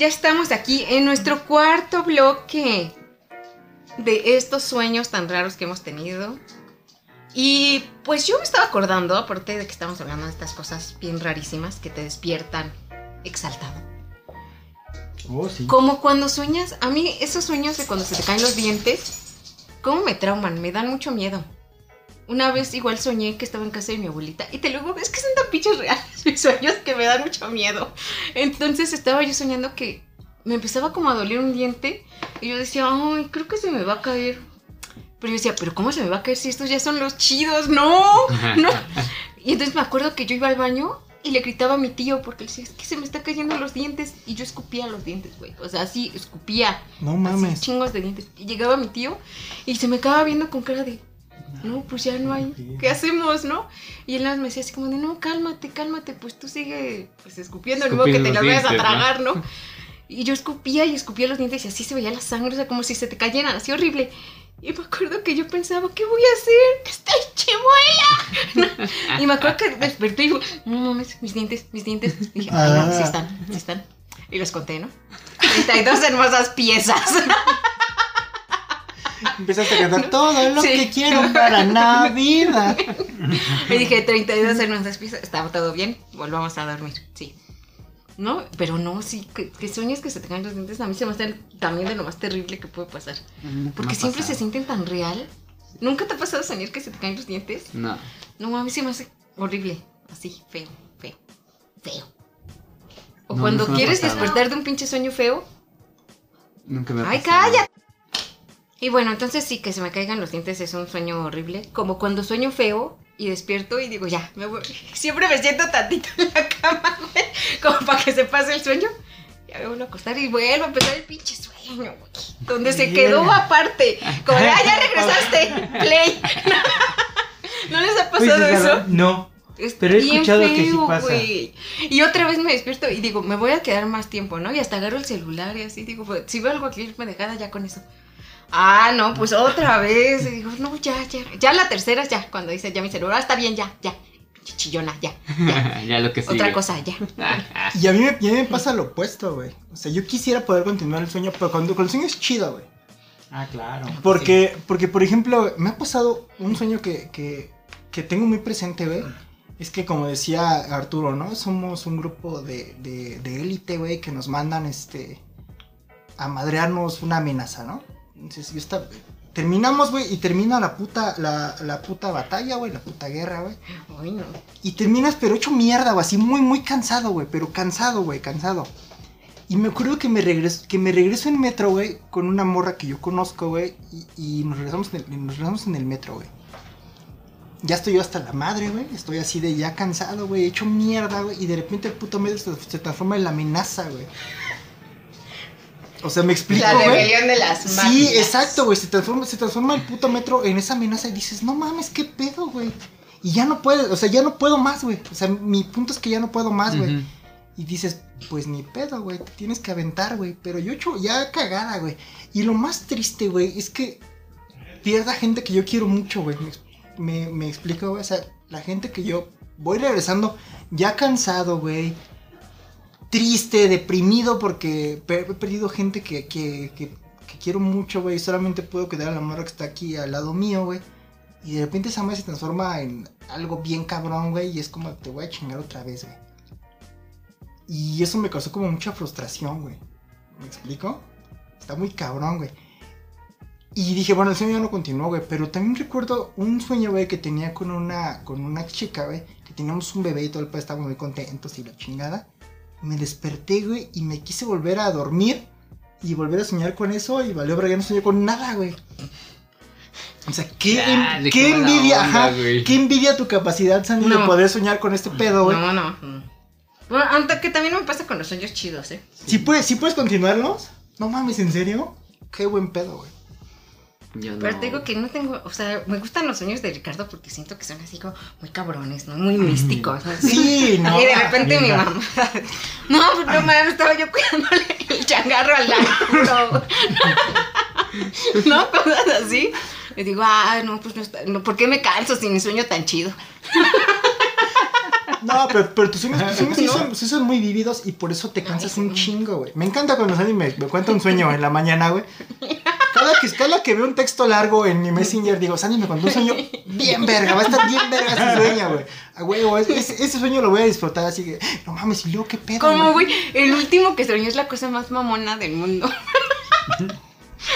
Ya estamos aquí en nuestro cuarto bloque de estos sueños tan raros que hemos tenido. Y pues yo me estaba acordando, aparte de que estamos hablando de estas cosas bien rarísimas que te despiertan exaltado. Oh, sí. Como cuando sueñas, a mí esos sueños de cuando se te caen los dientes, ¿cómo me trauman? Me dan mucho miedo. Una vez igual soñé que estaba en casa de mi abuelita y te luego ves que son tan pinches reales mis sueños que me dan mucho miedo. Entonces estaba yo soñando que me empezaba como a doler un diente y yo decía, ay, creo que se me va a caer. Pero yo decía, pero ¿cómo se me va a caer si estos ya son los chidos? No, no. Y entonces me acuerdo que yo iba al baño y le gritaba a mi tío porque le decía, es que se me está cayendo los dientes. Y yo escupía los dientes, güey. O sea, así, escupía. No Así, mames. chingos de dientes. Y llegaba mi tío y se me acaba viendo con cara de, no, pues ya no hay. ¿Qué hacemos, no? Y él me decía así como de, no, cálmate, cálmate, pues tú sigue pues escupiendo, no modo que te los vayas a dientes, ¿no? tragar, ¿no? Y yo escupía y escupía los dientes y así se veía la sangre, o sea, como si se te cayeran, así horrible. Y me acuerdo que yo pensaba, ¿qué voy a hacer? ¡Que estoy chimuela! y me acuerdo que desperté y digo, no mames, mis dientes, mis dientes. Y dije, ay, no, sí están, sí están. Y los conté, ¿no? 32 hermosas piezas. Empezaste a cantar todo lo Sí. que quiero para Navidad. Me dije 32 hermosas piezas, estaba todo bien, volvamos a dormir, sí. No, pero no, sí, que, que sueñes que se te caen los dientes, a mí se me hace también de lo más terrible que puede pasar. Porque siempre se sienten tan real. ¿Nunca te ha pasado soñar que se te caen los dientes? No. No, a mí se me hace horrible, así, feo, feo, feo. O No, cuando quieres despertar de un pinche sueño feo, Nunca me ha ¡Ay, pasado. cállate! Y bueno, entonces sí, que se me caigan los dientes es un sueño horrible. Como cuando sueño feo y despierto y digo, ya, me voy. Siempre me siento tantito en la cama, güey, como para que se pase el sueño. Ya me vuelvo a acostar y vuelvo a empezar el pinche sueño, güey. Donde se quedó aparte. Como, de, ah, ya regresaste, play. ¿No les ha pasado eso? No. Es Pero he escuchado que sí pasa. Y otra vez me despierto y digo, me voy a quedar más tiempo, ¿no? Y hasta agarro el celular y así digo, pues, si veo algo aquí me dejada ya con eso. Ah, no, pues otra vez. Y digo, no, ya, ya. Ya la tercera es ya, cuando dice ya mi celular, ah, está bien, ya, ya. Chillona, ya. ya lo que sigue. Otra cosa, ya. Y a mí, me, y a mí me pasa lo opuesto, güey. O sea, yo quisiera poder continuar el sueño, pero cuando, cuando el sueño es chido, güey. Ah, claro. Porque, porque, por ejemplo, me ha pasado un sueño que, que, que tengo muy presente, güey. Es que, como decía Arturo, ¿no? Somos un grupo de, de, de élite, güey, que nos mandan, este, a madrearnos una amenaza, ¿no? Entonces, yo estaba... Terminamos, güey, y termina la puta, la, la puta batalla, güey, la puta guerra, güey. Ay, no. Y terminas, pero hecho mierda, güey, así muy, muy cansado, güey, pero cansado, güey, cansado. Y me acuerdo que me regreso, que me regreso en metro, güey, con una morra que yo conozco, güey, y, y nos, regresamos en el, nos regresamos en el metro, güey. Ya estoy yo hasta la madre, güey, estoy así de ya cansado, güey, hecho mierda, güey, y de repente el puto metro se, se transforma en la amenaza, güey. O sea, me explico, La güey. rebelión de las Sí, máquinas. exacto, güey. Se transforma, se transforma el puto metro en esa amenaza y dices, no mames, qué pedo, güey. Y ya no puedes, o sea, ya no puedo más, güey. O sea, mi punto es que ya no puedo más, güey. Y dices, pues ni pedo, güey, te tienes que aventar, güey. Pero yo hecho ya cagada, güey. Y lo más triste, güey, es que pierda gente que yo quiero mucho, güey. Me, me explico, güey. O sea, la gente que yo voy regresando ya cansado, güey. Triste, deprimido porque he perdido gente que, que, que, quiero mucho, güey. Solamente puedo quedar a la morra que está aquí al lado mío, güey. Y de repente esa madre se transforma en algo bien cabrón, güey. Y es como, te voy a chingar otra vez, güey. Y eso me causó como mucha frustración, güey. ¿Me explico? Está muy cabrón, güey. Y dije, bueno, el sueño ya no continuó, güey. Pero también recuerdo un sueño, güey, que tenía con una, con una chica, güey. Que teníamos un bebé y todo el país estábamos muy contentos y la chingada. Me desperté, güey, y me quise volver a dormir. Y volver a soñar con eso. Y valió, pero ya no soñé con nada, güey. O sea, qué, en- qué envidia, onda, ajá. güey. Qué envidia tu capacidad, Sandy, de poder soñar con este pedo, güey. No, no. no. Bueno, aunque también me pasa con los sueños chidos, ¿eh? ¿Sí puedes, ¿Sí puedes continuarlos? No mames, ¿en serio? Qué buen pedo, güey. Yo Pero no. te digo que no tengo, o sea, me gustan los sueños de Ricardo porque siento que son así como muy cabrones, ¿no? Muy místicos. ¿no? Sí, no. Y de repente mi mamá. No, pues no mames, estaba yo cuidándole el changarro al lado. no, cosas así. Le digo, ah, no, pues no está, no, ¿por qué me canso si mi sueño tan chido? No, pero, pero tus sueños, tus sueños sí, son, sí son muy vívidos y por eso te cansas un chingo, güey. Me encanta cuando Sandy me, me cuenta un sueño en la mañana, güey. Cada que, cada que veo un texto largo en mi Messenger, digo, Sandy me contó un sueño bien verga, va a estar bien verga ese sueño, güey. A huevo, es- es- ese sueño lo voy a disfrutar así que, no mames, y luego qué pedo. Como, güey, el último que soñé es la cosa más mamona del mundo.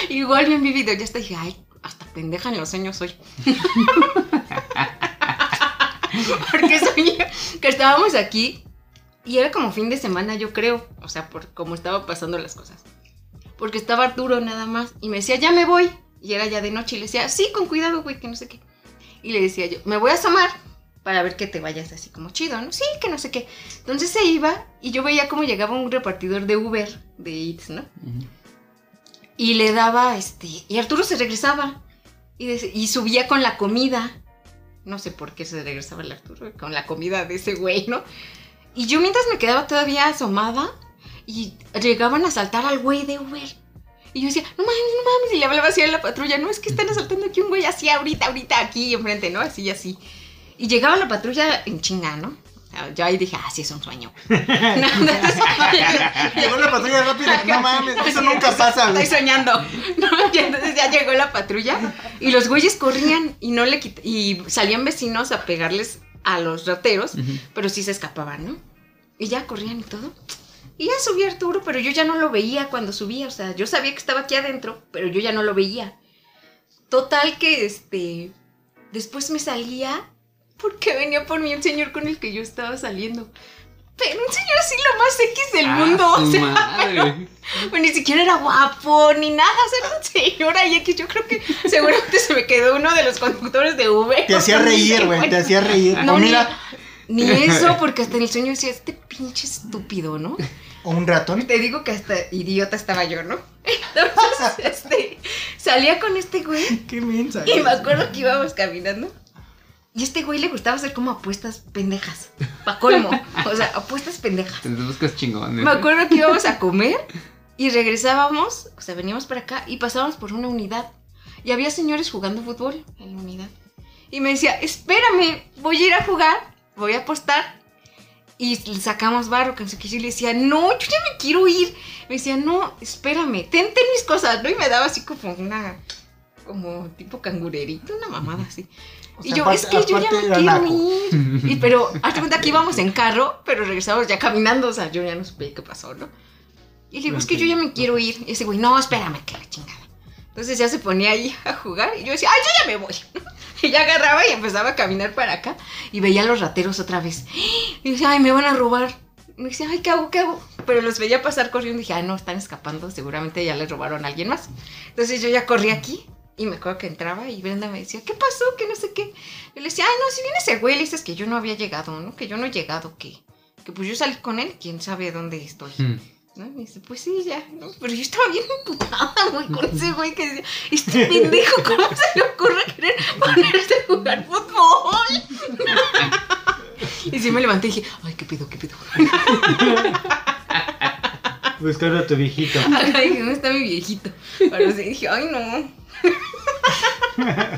Igual bien vivido, ya hasta dije, ay, hasta pendeja en los sueños soy. Porque soñé que estábamos aquí y era como fin de semana, yo creo. O sea, por cómo estaba pasando las cosas. Porque estaba Arturo nada más y me decía, ya me voy. Y era ya de noche y le decía, sí, con cuidado, güey, que no sé qué. Y le decía yo, me voy a asomar para ver que te vayas así como chido, ¿no? Sí, que no sé qué. Entonces se iba y yo veía cómo llegaba un repartidor de Uber, de Eats, ¿no? Y le daba, este, y Arturo se regresaba y, y subía con la comida. No sé por qué se regresaba el Arturo con la comida de ese güey, ¿no? Y yo mientras me quedaba todavía asomada y llegaban a asaltar al güey de Uber. Y yo decía, no mames, no mames. Y le hablaba así a la patrulla, no, es que están asaltando aquí un güey así ahorita, ahorita, aquí enfrente, ¿no? Así, así. Y llegaba la patrulla en chinga, ¿no? Yo ahí dije, ah, sí, es un sueño. No, no, Llegó la patrulla rápida, no mames, eso nunca pasa. Estoy soñando. No, y entonces ya llegó la patrulla y los güeyes corrían y no le quit- y salían vecinos a pegarles a los rateros, pero sí se escapaban, ¿no? Y ya corrían y todo. Y ya subía Arturo, pero yo ya no lo veía cuando subía, o sea, yo sabía que estaba aquí adentro, pero yo ya no lo veía. Total que este después me salía porque venía por mí el señor con el que yo estaba saliendo. Pero un señor así lo más X del Ah, mundo, o sea, madre. ni siquiera era guapo ni nada, o sea, era un señor ahí que yo creo que seguramente se me quedó uno de los conductores de Uber. Te hacía reír, güey, te hacía reír. No, mira, ni eso, porque hasta en el sueño decía, este pinche estúpido, ¿no? o un ratón. Te digo que hasta idiota estaba yo, ¿no? Entonces, este, salía con este güey Qué mensa. y me acuerdo que íbamos caminando. Y a este güey le gustaba hacer como apuestas pendejas. Pa' colmo. O sea, apuestas pendejas. Te buscas chingones. Me acuerdo que íbamos a comer y regresábamos, o sea, veníamos para acá y pasábamos por una unidad. Y había señores jugando fútbol en la unidad. Y me decía, espérame, voy a ir a jugar, voy a apostar. Y sacamos barro, que no sé qué. Y yo le decía, no, yo ya me quiero ir. Me decía, no, espérame, ten, ten mis cosas, ¿no? Y me daba así como una, como tipo cangurerito, una mamada así. O y sea, yo, aparte- es que yo ya me quiero ir. Y, pero, hazte cuenta que íbamos en carro, pero regresamos ya caminando, o sea, yo ya no supe qué pasó, ¿no? Y le digo, es que yo ya me quiero ir. Y ese güey, no, espérame, que la chingada. Entonces ya se ponía ahí a jugar y yo decía, ay, yo ya me voy. Ya agarraba y empezaba a caminar para acá y veía a los rateros otra vez. Y decía, ay, me van a robar. Me decía, ay, ¿qué hago? ¿Qué hago? Pero los veía pasar corriendo y dije, ay, no, están escapando, seguramente ya les robaron a alguien más. Entonces yo ya corrí aquí y me acuerdo que entraba y Brenda me decía, ¿qué pasó? Que no sé qué. Yo le decía, ay, no, si viene ese güey, le dices que yo no había llegado, ¿no? Que yo no he llegado, que, que pues yo salí con él, quién sabe dónde estoy. Hmm. ¿No? Y me dice, pues sí, ya, ¿no? Pero yo estaba bien emputada, güey, con ese güey que decía, este pendejo, ¿cómo se le ocurre querer ponerse a jugar fútbol? y sí me levanté y dije, ay, ¿qué pido, qué pido? Buscando a tu viejito. Ajá, dije, ¿dónde está mi viejito? Pero sí, dije, ay, no.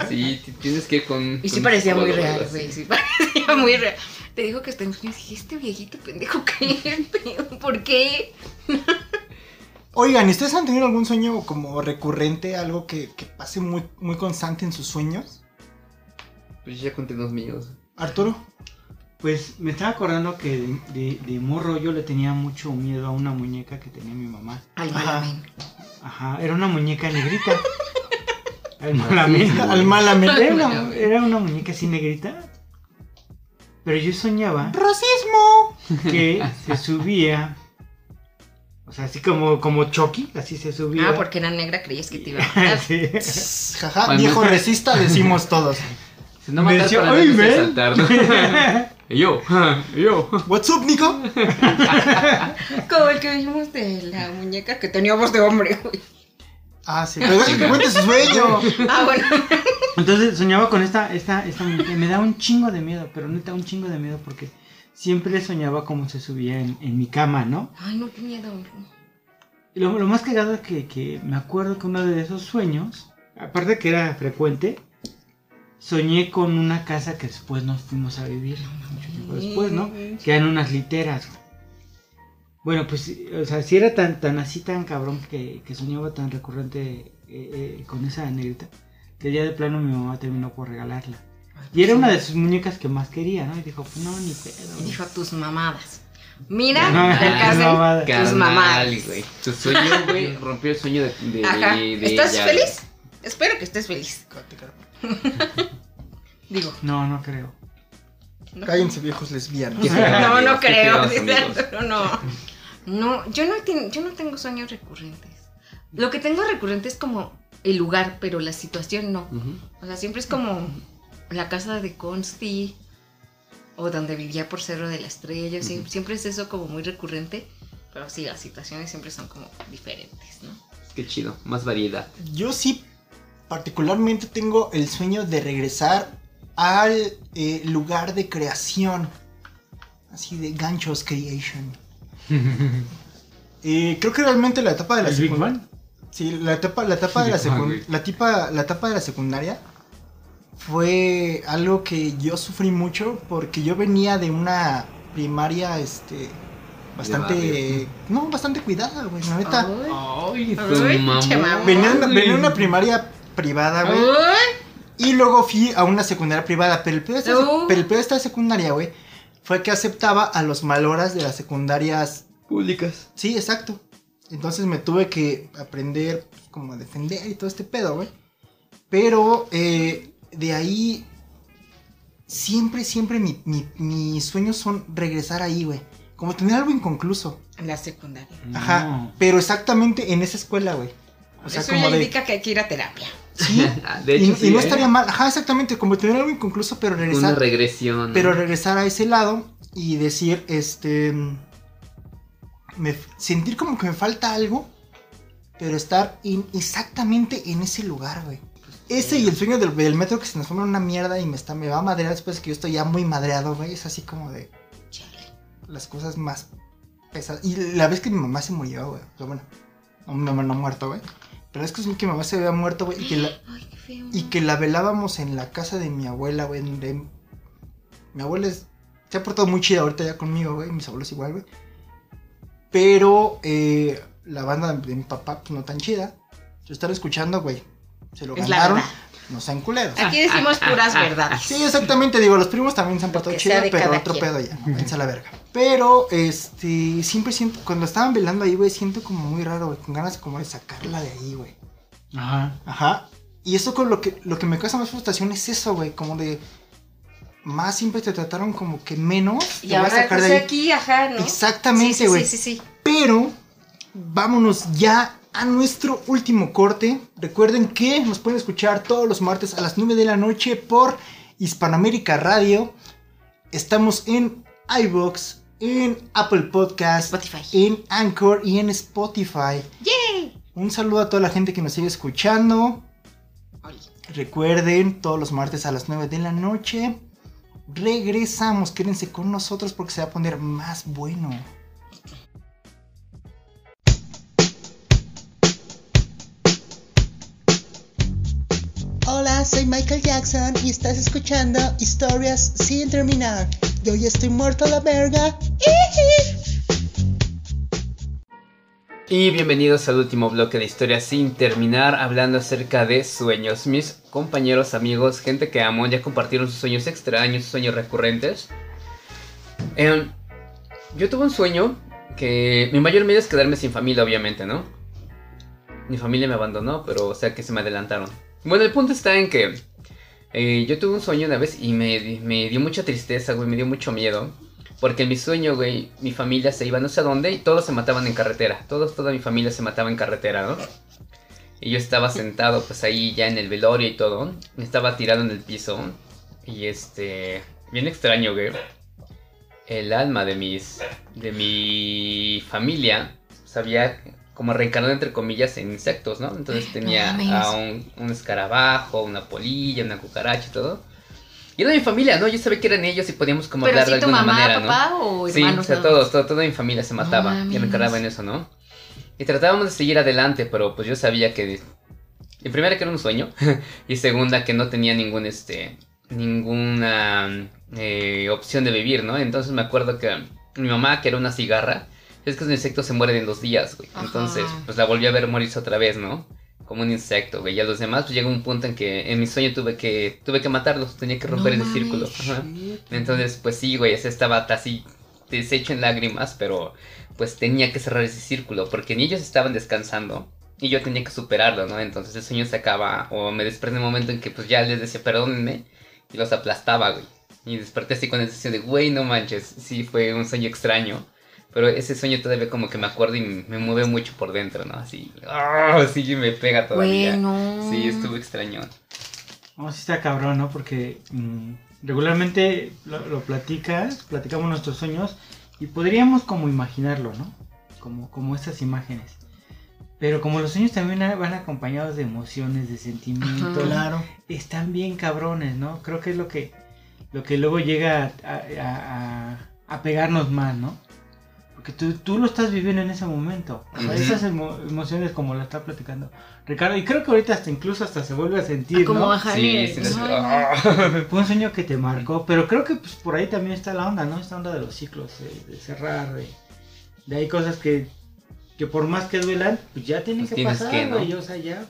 Sí, tienes que ir con. Y sí con parecía muy real, güey, sí parecía muy real. Te dijo que está en dije, este viejito pendejo, ¿qué pedo? ¿Por qué? Oigan, ¿ustedes han tenido algún sueño como recurrente, algo que, que pase muy, muy constante en sus sueños? Pues ya conté los míos. Arturo. Pues me estaba acordando que de, de- de morro yo le tenía mucho miedo a una muñeca que tenía mi mamá. Al Ajá. malamen. Ajá, era una muñeca negrita. Al malamente. Al malamente. Era una muñeca así negrita. Pero yo soñaba ¡Racismo! que se subía. O sea, así como, como Chucky, así se subía. Ah, porque era negra, creías que te iba a matar. Sí. Jaja, Cuando- viejo resista, decimos todos. Si no Me matar decía, para "Ay, ven". saltar, ¿no? Y yo, y yo. What's up, Nico? Como el que vimos de la muñeca que tenía voz de hombre, güey. Ah, sí. Pero que cuente su sueño. Ah, bueno. Entonces soñaba con esta, esta, esta Me da un chingo de miedo, pero neta un chingo de miedo porque siempre soñaba como se subía en, en mi cama, ¿no? Ay, no, qué miedo. lo, lo más cagado es que, que me acuerdo que uno de esos sueños, aparte que era frecuente, soñé con una casa que después nos fuimos a vivir, mucho tiempo después, ¿no? Que eran unas literas. Bueno, pues, o sea, si era tan, tan así, tan cabrón que, que soñaba tan recurrente eh, eh, con esa negrita, que ya de plano mi mamá terminó por regalarla. Y era una de sus muñecas que más quería, ¿no? Y dijo, pues no, ni pedo. Y güey". dijo tus mamadas. Mira, No, no, mamada. Tus mamadas. Tu sueño, güey, rompió el sueño de, de, Ajá. de ¿Estás ella, feliz? Espero que estés feliz. Digo, No, no creo. no. Cállense, viejos lesbianos. No, no creo. Arturo, no. No, yo no, ten- yo no tengo sueños recurrentes. Lo que tengo recurrente es como el lugar, pero la situación no. O sea, siempre es como la casa de Consti o donde vivía por Cerro de la Estrella. Siempre es eso como muy recurrente. Pero sí, las situaciones siempre son como diferentes, ¿no? Qué chido, más variedad. Yo sí, particularmente tengo el sueño de regresar al eh, lugar de creación. Así de ganchos creation. Eh, creo que realmente la etapa de la ¿El Big secundaria. Sí, la etapa, la etapa de la, Big Bang, secun- güey. la, tipa- la etapa de la secundaria fue algo que yo sufrí mucho porque yo venía de una primaria, este, bastante, no, bastante cuidada, güey, la neta. Ay. Venía, venía de una primaria privada, güey. Y luego fui a una secundaria privada, pero el pedo de esta, No. pero el pedo de esta secundaria, güey, fue que aceptaba a los maloras de las secundarias. Públicas. Sí, exacto. Entonces me tuve que aprender pues, como a defender y todo este pedo, güey. Pero eh, de ahí, siempre, siempre mi- mi- mis sueños son regresar ahí, güey. Como tener algo inconcluso. En la secundaria. Ajá. No. Pero exactamente en esa escuela, güey. O sea, Eso como ya de... indica que hay que ir a terapia. Sí, De y, hecho, y sí, no ¿eh? estaría mal, ajá, exactamente, como tener algo inconcluso, pero Una regresar, regresión. pero regresar a ese lado y decir, este, me, sentir como que me falta algo, pero estar en- exactamente en ese lugar, güey. Ese y el sueño del, del metro que se nos forma una mierda y me está, me va a madrear después de que yo estoy ya muy madreado, güey. Es así como de las cosas más pesadas. Y la vez que mi mamá se murió, güey. Pero bueno, no, mi mamá no ha muerto, güey. Pero es que mi mamá se había muerto, güey. Y que la, Ay, qué feo. y que la velábamos en la casa de mi abuela, güey. Mi abuela es- se ha portado muy chida ahorita ya conmigo, güey. Mis abuelos igual, güey. Pero eh, la banda de mi papá, pues no tan chida. Yo estaba escuchando, güey. Se lo Es ganaron. No sean culeros. Aquí decimos puras verdades. Sí, exactamente, digo, los primos también se han portado chido, pero otro quien. pedo ya, ¿no? Váyanse a la verga. Pero, este, siempre siento, cuando estaban velando ahí, güey, siento como muy raro, güey, con ganas como de sacarla de ahí, güey. Ajá. Ajá. Y eso con lo que, lo que me causa más frustración es eso, güey, como de, más siempre te trataron como que menos, te Y voy a ahora sacar de pues ahí. aquí, ajá, ¿no? Exactamente, sí, güey. Sí, sí, sí. Pero vámonos ya a nuestro último corte. Recuerden que nos pueden escuchar todos los martes a las 9 de la noche por Hispanoamérica Radio. Estamos en iBox, en Apple Podcast, Spotify. en Anchor y en Spotify. ¡Yay! Un saludo a toda la gente que nos sigue escuchando. Recuerden, todos los martes a las 9 de la noche. Regresamos, quédense con nosotros porque se va a poner más bueno. Hola, soy Michael Jackson y estás escuchando Historias sin terminar. Yo ya estoy muerto a la verga. Y bienvenidos al último bloque de historia sin terminar, hablando acerca de sueños. Mis compañeros, amigos, gente que amo, ya compartieron sus sueños extraños, sus sueños recurrentes. Em, yo tuve un sueño que mi mayor miedo es quedarme sin familia, obviamente, ¿no? Mi familia me abandonó, pero o sea que se me adelantaron. Bueno, el punto está en que eh, yo tuve un sueño una vez y me, me dio mucha tristeza, güey, me dio mucho miedo. Porque en mi sueño, güey, mi familia se iba no sé a dónde y todos se mataban en carretera. Todos, toda mi familia se mataba en carretera, ¿no? Y yo estaba sentado, pues ahí ya en el velorio y todo. Estaba tirado en el piso. Y este. Bien extraño, güey. El alma de mis. de mi familia. Se había como reencarnado entre comillas en insectos, ¿no? Entonces tenía a un, un escarabajo, una polilla, una cucaracha y todo. Y era mi familia, ¿no? Yo sabía que eran ellos y podíamos como Pero hablar de sí tu alguna mamá, manera, ¿no? papá o Sí, o sea, todos, todo- toda mi familia se mataba. mames. Yo me encargaba en eso, ¿no? Y tratábamos de seguir adelante, pero pues yo sabía que... En primera que era un sueño, y segunda que no tenía ningún, este, ninguna eh, opción de vivir, ¿no? Entonces me acuerdo que mi mamá, que era una cigarra, es que los insectos se mueren en dos días, güey. Entonces, pues la volví a ver morirse otra vez, ¿no? Como un insecto, güey. Y a los demás, pues llega un punto en que en mi sueño tuve que, tuve que matarlos, tenía que romper No ese círculo. Ajá. Entonces, pues sí, güey, ese estaba así deshecho en lágrimas, pero pues tenía que cerrar ese círculo, porque ni ellos estaban descansando y yo tenía que superarlo, ¿no? Entonces el sueño se acaba, o me desprende un momento en que pues ya les decía perdónenme y los aplastaba, güey. Y desperté así con la sensación de, güey, no manches, sí fue un sueño extraño. Pero ese sueño todavía como que me acuerdo y me mueve mucho por dentro, ¿no? Así, ¡ah! sí me pega todavía. Bueno. Sí, estuvo extraño. No, sí está cabrón, ¿no? Porque mm, regularmente lo, lo platicas, platicamos nuestros sueños y podríamos como imaginarlo, ¿no? Como, como esas imágenes. Pero como los sueños también van acompañados de emociones, de sentimientos. Claro. están bien cabrones, ¿no? Creo que es lo que, lo que luego llega a, a- a- a pegarnos más, ¿no? Porque tú, tú lo estás viviendo en ese momento. O sea, Ujú. Esas emo- emociones como la está platicando Ricardo. Y creo que ahorita hasta incluso hasta se vuelve a sentir, Como ¿no? bajarle. Sí, sí. ¡ah! Fue un sueño que te marcó, pero creo que pues, por ahí también está la onda, ¿no? Esta onda de los ciclos, de, de cerrar, de, de hay cosas que, que por más que duelan, pues ya tienen Pues que tienes pasar, que, ¿no? güey, o sea, ya.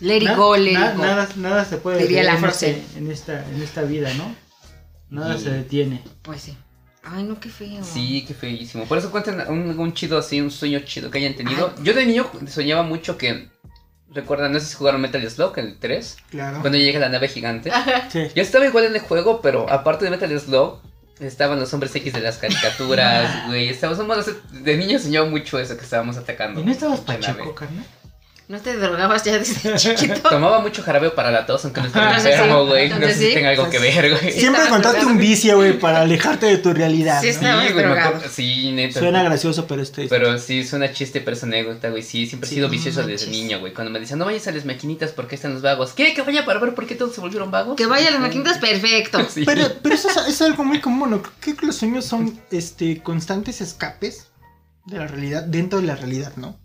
Let it Na- go, let na- it go. Nada, nada se puede Diría la frase. en esta, en esta vida, ¿no? Nada Y- se detiene. Pues sí. Ay, no, qué feo. Sí, qué feísimo. Por eso cuenten un, un chido así, un sueño chido que hayan tenido. Ay. Yo de niño soñaba mucho que. Recuerdan, no sé si jugaron Metal Slug, el 3, Claro. cuando llega la nave gigante. Sí. Yo estaba igual en el juego, pero aparte de Metal Slug, estaban los hombres X de las caricaturas, güey. Estábamos, de niño soñaba mucho eso que estábamos atacando. ¿Y no estabas pacheco, carnal? ¿No te drogabas ya desde chiquito? Tomaba mucho jarabeo para la tos, aunque no estaba enfermo, güey. No sé si sí. tenga algo que ver, güey. Sí. Siempre drogado. un vicio, güey, para alejarte de tu realidad. Sí, ¿no? Sí, Estabas güey, me drogado. acuerdo- Sí, neta. Suena gracioso, pero esto es. Pero sí, suena chiste, pero es anécdota, güey. Sí, siempre he sido vicioso desde niño, güey. Cuando me decían, no vayas a las maquinitas porque están los vagos. ¿Qué? ¿Que vaya para ver por qué todos se volvieron vagos? Que vaya a las maquinitas, perfecto. Sí. Pero, pero eso es, es algo muy común, ¿no? Creo que los sueños son este constantes escapes de la realidad dentro de la realidad, ¿no?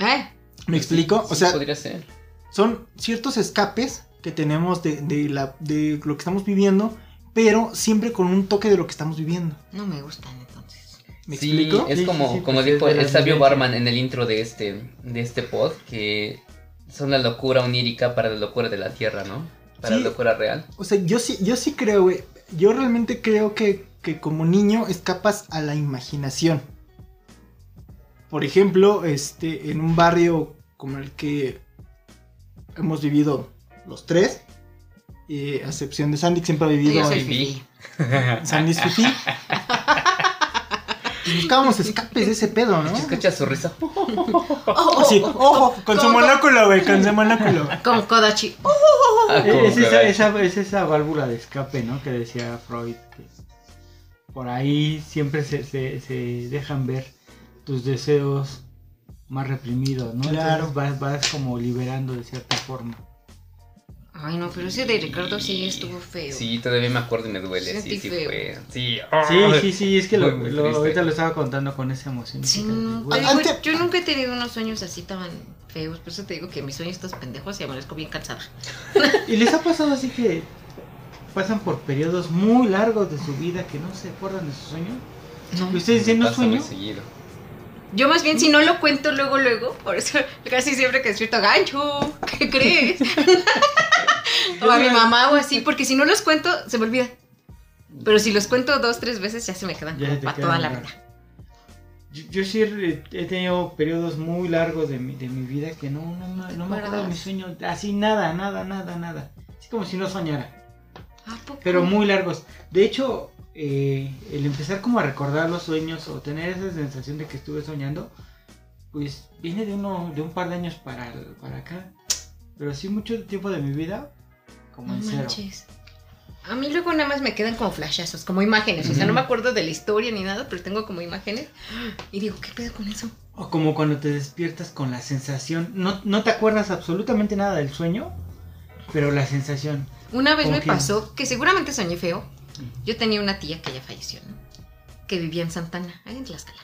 ¿Eh? ¿Me explico? Sí, o sea, podría ser. son ciertos escapes que tenemos de, de la, de lo que estamos viviendo, pero siempre con un toque de lo que estamos viviendo. No me gustan entonces. ¿Me sí, explico? es Sí, como, sí, sí, como pues es dijo el sabio. Barman en el intro de este, de este pod, que son la locura onírica para la locura de la tierra, ¿no? Para Sí. la locura real. O sea, yo sí, yo sí creo, güey. Yo realmente creo que, que como niño escapas a la imaginación. Por ejemplo, este, en un barrio como el que hemos vivido los tres, eh, a excepción de Sandy, que siempre ha vivido Yo soy en. Sandy's Fifi. Pues buscábamos escapes de ese pedo, ¿no? ¿Escuchas su risa? Así, ojo, con su monóculo, güey, con su monóculo. Con Kodachi. Ah, como Es esa, esa, es esa válvula de escape, ¿no? Que decía Freud. Que por ahí siempre se, se, se dejan ver tus deseos más reprimidos, ¿no? Claro. Entonces vas, vas como liberando de cierta forma. Ay, no, pero ese de Ricardo sí estuvo feo. Sí, todavía me acuerdo y me duele. Sí, sí feo. fue. Sí, Sí, sí, sí, es que lo, lo- ahorita lo estaba contando con esa emoción. Sí, no, te digo, yo nunca he tenido unos sueños así tan feos. Por eso te digo que mis sueños estos pendejos y amanezco bien cansada. ¿Y les ha pasado así que pasan por periodos muy largos de su vida que no se acuerdan de sus sueños? No. ¿Y ustedes dicen no Pasa muy sueño? seguido. Yo más bien si no lo cuento luego, luego, por eso casi siempre que despierto, gancho, ¿qué crees? o a mi mamá o así, porque si no los cuento, se me olvida. Pero si los cuento dos, tres veces, ya se me quedan para toda la vida. Yo, yo sí he tenido periodos muy largos de mi, de mi vida que no, no, no, no me acuerdo de mis sueños, así nada, nada, nada, nada. Así como si no soñara, ¿A poco? pero muy largos. De hecho, eh, el empezar como a recordar los sueños o tener esa sensación de que estuve soñando, pues viene de uno, de un par de años para, para acá. Pero sí mucho tiempo de mi vida como en cero. manches. A mí luego nada más me quedan como flashazos, como imágenes. O sea, no me acuerdo de la historia ni nada, pero tengo como imágenes. Y digo, ¿qué pedo con eso? O como cuando te despiertas con la sensación, no, no te acuerdas absolutamente nada del sueño, pero la sensación. Una vez ¿Cómo me quién? pasó, que seguramente soñé feo. Yo tenía una tía que ya falleció, ¿no? Que vivía en Santana, ahí en Tlaxcala.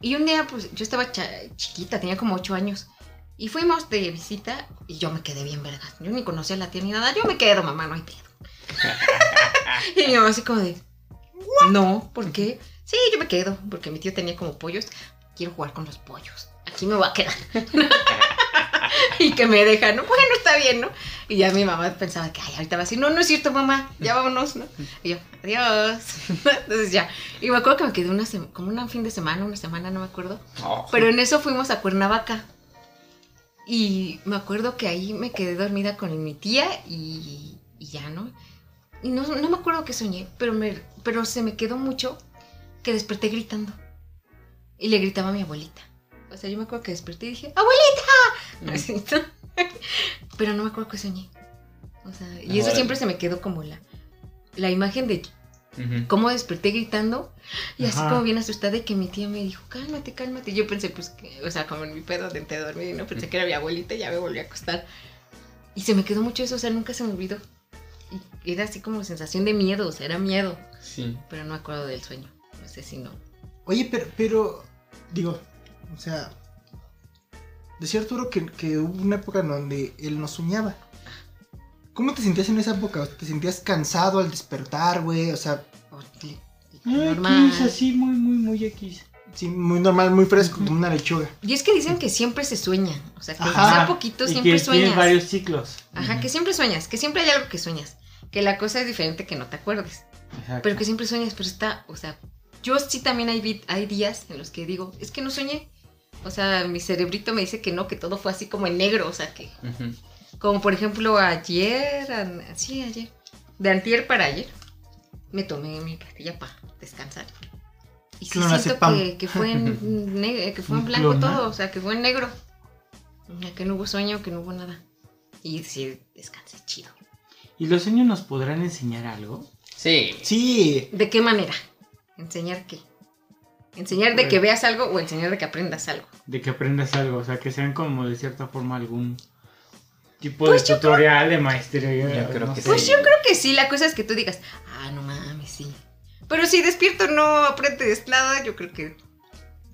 Y un día, pues, yo estaba chiquita, tenía como ocho años. Y fuimos de visita y yo me quedé bien vergas. Yo ni conocía a la tía ni nada. Yo me quedo, mamá, no hay pedo. y mi mamá así como de, no, ¿por qué? Sí, yo me quedo, porque mi tío tenía como pollos. Quiero jugar con los pollos. Aquí me voy a quedar. y que me dejan, ¿no? Bueno, está bien, ¿no? Y ya mi mamá pensaba que, ay, ahorita va a decir, no, no es cierto, mamá, ya vámonos, ¿no? Y yo, adiós. Entonces ya. Y me acuerdo que me quedé una como un fin de semana, una semana, no me acuerdo. Oh. Pero en eso fuimos a Cuernavaca. Y me acuerdo que ahí me quedé dormida con mi tía y, y ya, ¿no? Y no, no me acuerdo qué soñé, pero, me, pero se me quedó mucho que desperté gritando. Y le gritaba a mi abuelita. O sea, yo me acuerdo que desperté y dije, ¡Abuelita! ¿no? pero no me acuerdo qué soñé. O sea, y eso siempre se me quedó como la, la imagen de cómo desperté gritando y así como bien asustada de que mi tía me dijo, cálmate, cálmate. Y yo pensé, pues, que, o sea, como en mi pedo de de dormir, ¿no? Pensé que era mi abuelita y ya me volví a acostar. Y se me quedó mucho eso, o sea, nunca se me olvidó. Y era así como sensación de miedo, o sea, era miedo, Sí. pero no me acuerdo del sueño. No sé si no. Oye, pero, pero, digo, o sea, decía Arturo que, que hubo una época en donde él no soñaba. ¿Cómo te sentías en esa época? ¿Te sentías cansado al despertar, güey? O sea, O le- Ah, normal. X, así, muy, muy, muy X. sí, muy normal, muy fresco, como una lechuga. Y es que dicen que siempre se sueña, o sea, que Ajá. sea poquito y siempre que sueñas. tienes varios ciclos. Ajá, que siempre sueñas, que siempre hay algo que sueñas. Que la cosa es diferente que no te acuerdes. Exacto. Pero que siempre sueñas, pero está, o sea, yo sí también hay, hay días en los que digo, es que no soñé. O sea, mi cerebrito me dice que no, que todo fue así como en negro, o sea, que, como por ejemplo ayer, an- sí, ayer, de antier para ayer, me tomé mi pastilla para descansar. Y sí siento que, que fue en negro, que fue en blanco clona. todo, o sea, que fue en negro. Que no hubo sueño, que no hubo nada. Y sí, descansé chido. ¿Y los sueños nos podrán enseñar algo? Sí. Sí, ¿De qué manera? ¿Enseñar qué? ¿Enseñar de que veas algo o enseñar de que aprendas algo? De que aprendas algo, o sea, que sean como de cierta forma algún tipo Pues de tutorial de maestría. Yo creo no que. Pues Sí. yo creo que sí, la cosa es que tú digas, ah, no mames, sí. Pero si despierto no aprendes nada, yo creo que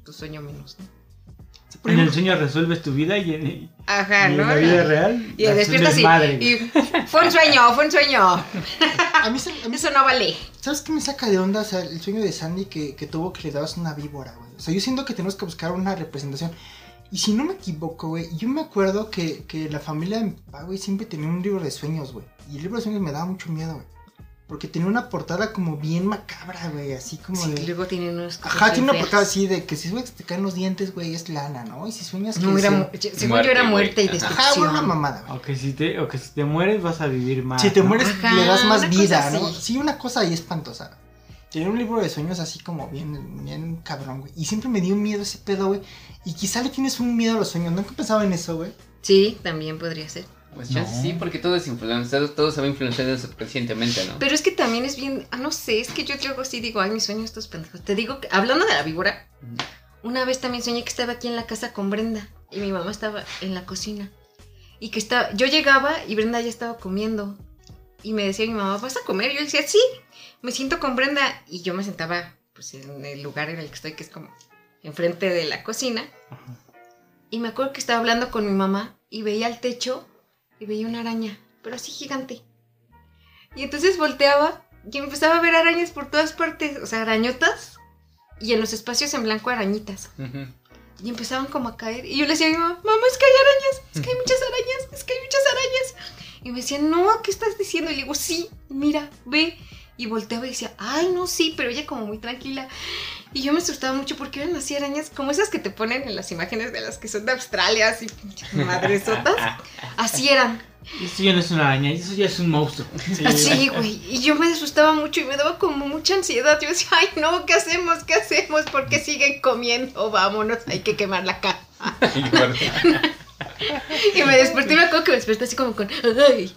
tu sueño menos, ¿no? En el sueño resuelves tu vida y en, y Ajá, en ¿no? la vida real. Y despiertas y, y fue un sueño, fue un sueño. a mí, se- a mí- Eso no vale. ¿sabes qué me saca de onda? O sea, el sueño de Sandy que, que tuvo que le dabas una víbora, güey. O sea, yo siento que tenemos que buscar una representación. Y si no me equivoco, güey, yo me acuerdo que, que la familia de mi papá, güey, siempre tenía un libro de sueños, güey. Y el libro de sueños me daba mucho miedo, güey. Porque tenía una portada como bien macabra, güey, así como Sí, de... luego tienen unos Ajá, tiene una portada así de que si se te caen los dientes, güey, es lana, ¿no? Y si sueñas que... No, era, se- según Muerte, yo era muerte y destrucción. Ajá, bueno, una mamada, güey. O que, si te, o que si te mueres vas a vivir más. Si te ¿no? mueres, Ajá, le das más vida, ¿no? Sí, una cosa ahí espantosa. Tenía un libro de sueños así como bien, bien cabrón, güey. Y siempre me dio miedo ese pedo, güey. Y quizá le tienes un miedo a los sueños. Nunca pensaba en eso, güey. Sí, también podría ser. Pues No. sí, porque todo es influenciado, todo se va influenciando subconscientemente, ¿no? Pero es que también es bien, ah, no sé, es que yo luego sí digo, ay, mis sueños estos pendejos. Te digo que, hablando de la víbora, una vez también soñé que estaba aquí en la casa con Brenda y mi mamá estaba en la cocina. Y que estaba, yo llegaba y Brenda ya estaba comiendo. Y me decía mi mamá, ¿vas a comer? Y yo decía, sí, me siento con Brenda. Y yo me sentaba, pues, en el lugar en el que estoy, que es como enfrente de la cocina. Y me acuerdo que estaba hablando con mi mamá y veía el techo y veía una araña, pero así gigante. Y entonces volteaba y empezaba a ver arañas por todas partes, o sea, arañotas. Y en los espacios en blanco arañitas. Ujú. Y empezaban como a caer. Y yo le decía a mi mamá, mamá, es que hay arañas, es que hay muchas arañas, es que hay muchas arañas. Y me decía, no, ¿qué estás diciendo? Y le digo, sí, mira, ve. Y volteaba y decía, ay, no, sí, pero ella como muy tranquila. Y yo me asustaba mucho porque eran así arañas como esas que te ponen en las imágenes de las que son de Australia, así madresotas. Así eran. Eso ya no es una araña, eso ya es un monstruo. Así, güey. Y yo me asustaba mucho y me daba como mucha ansiedad. Yo decía, ay, no, ¿qué hacemos? ¿Qué hacemos? ¿Por qué siguen comiendo? Vámonos, hay que quemar la cama. Y me desperté y me acuerdo que me desperté así como con, ay,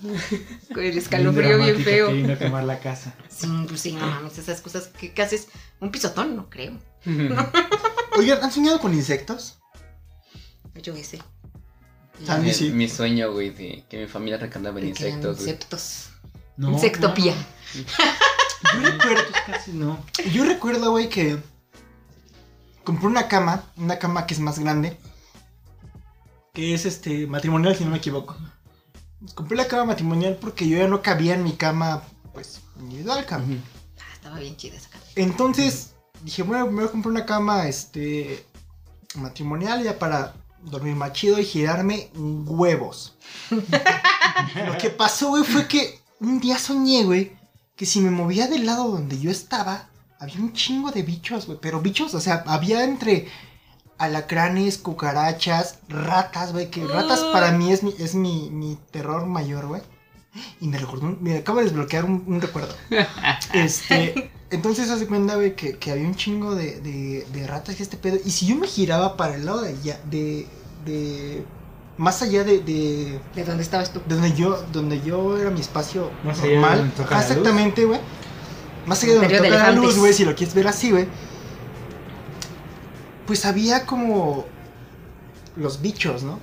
con el escalofrío bien feo. Queriendo quemar la casa. Sí, pues sí, no mames, esas cosas que, que haces. Un pisotón, no creo. Oigan, ¿han soñado con insectos? Yo qué sé. Sandy, mi, sí. mi sueño, güey, de que mi familia recanaba en que insectos, insectos. No, Insectopía. no. Yo recuerdo casi no. Yo recuerdo, güey, que compré una cama, una cama que es más grande, que es este matrimonial si no me equivoco. Compré la cama matrimonial porque yo ya no cabía en mi cama, pues, individual, cabrón. Ah, estaba bien chida esa cara. Entonces dije, bueno, me voy a comprar una cama este matrimonial ya para dormir más chido y girarme huevos. Lo que pasó, güey, fue que un día soñé, güey, que si me movía del lado donde yo estaba, había un chingo de bichos, güey. Pero bichos, o sea, había entre alacranes, cucarachas, ratas, güey. Que ratas para mí es mi, es mi, mi terror mayor, güey. Y me recordó, un- me acaba de desbloquear un, un recuerdo. Este, entonces hace cuenta, güey, que, que había un chingo de, de, de ratas y este pedo. Y si yo me giraba para el lado de allá, de, de, más allá de, de, ¿De dónde estabas tú? de donde yo, donde yo era mi espacio Más allá de normal. donde toca Ajá, la luz. exactamente, güey. Más allá de donde toca la luz, güey, si lo quieres ver así, güey. Pues había como los bichos, ¿no?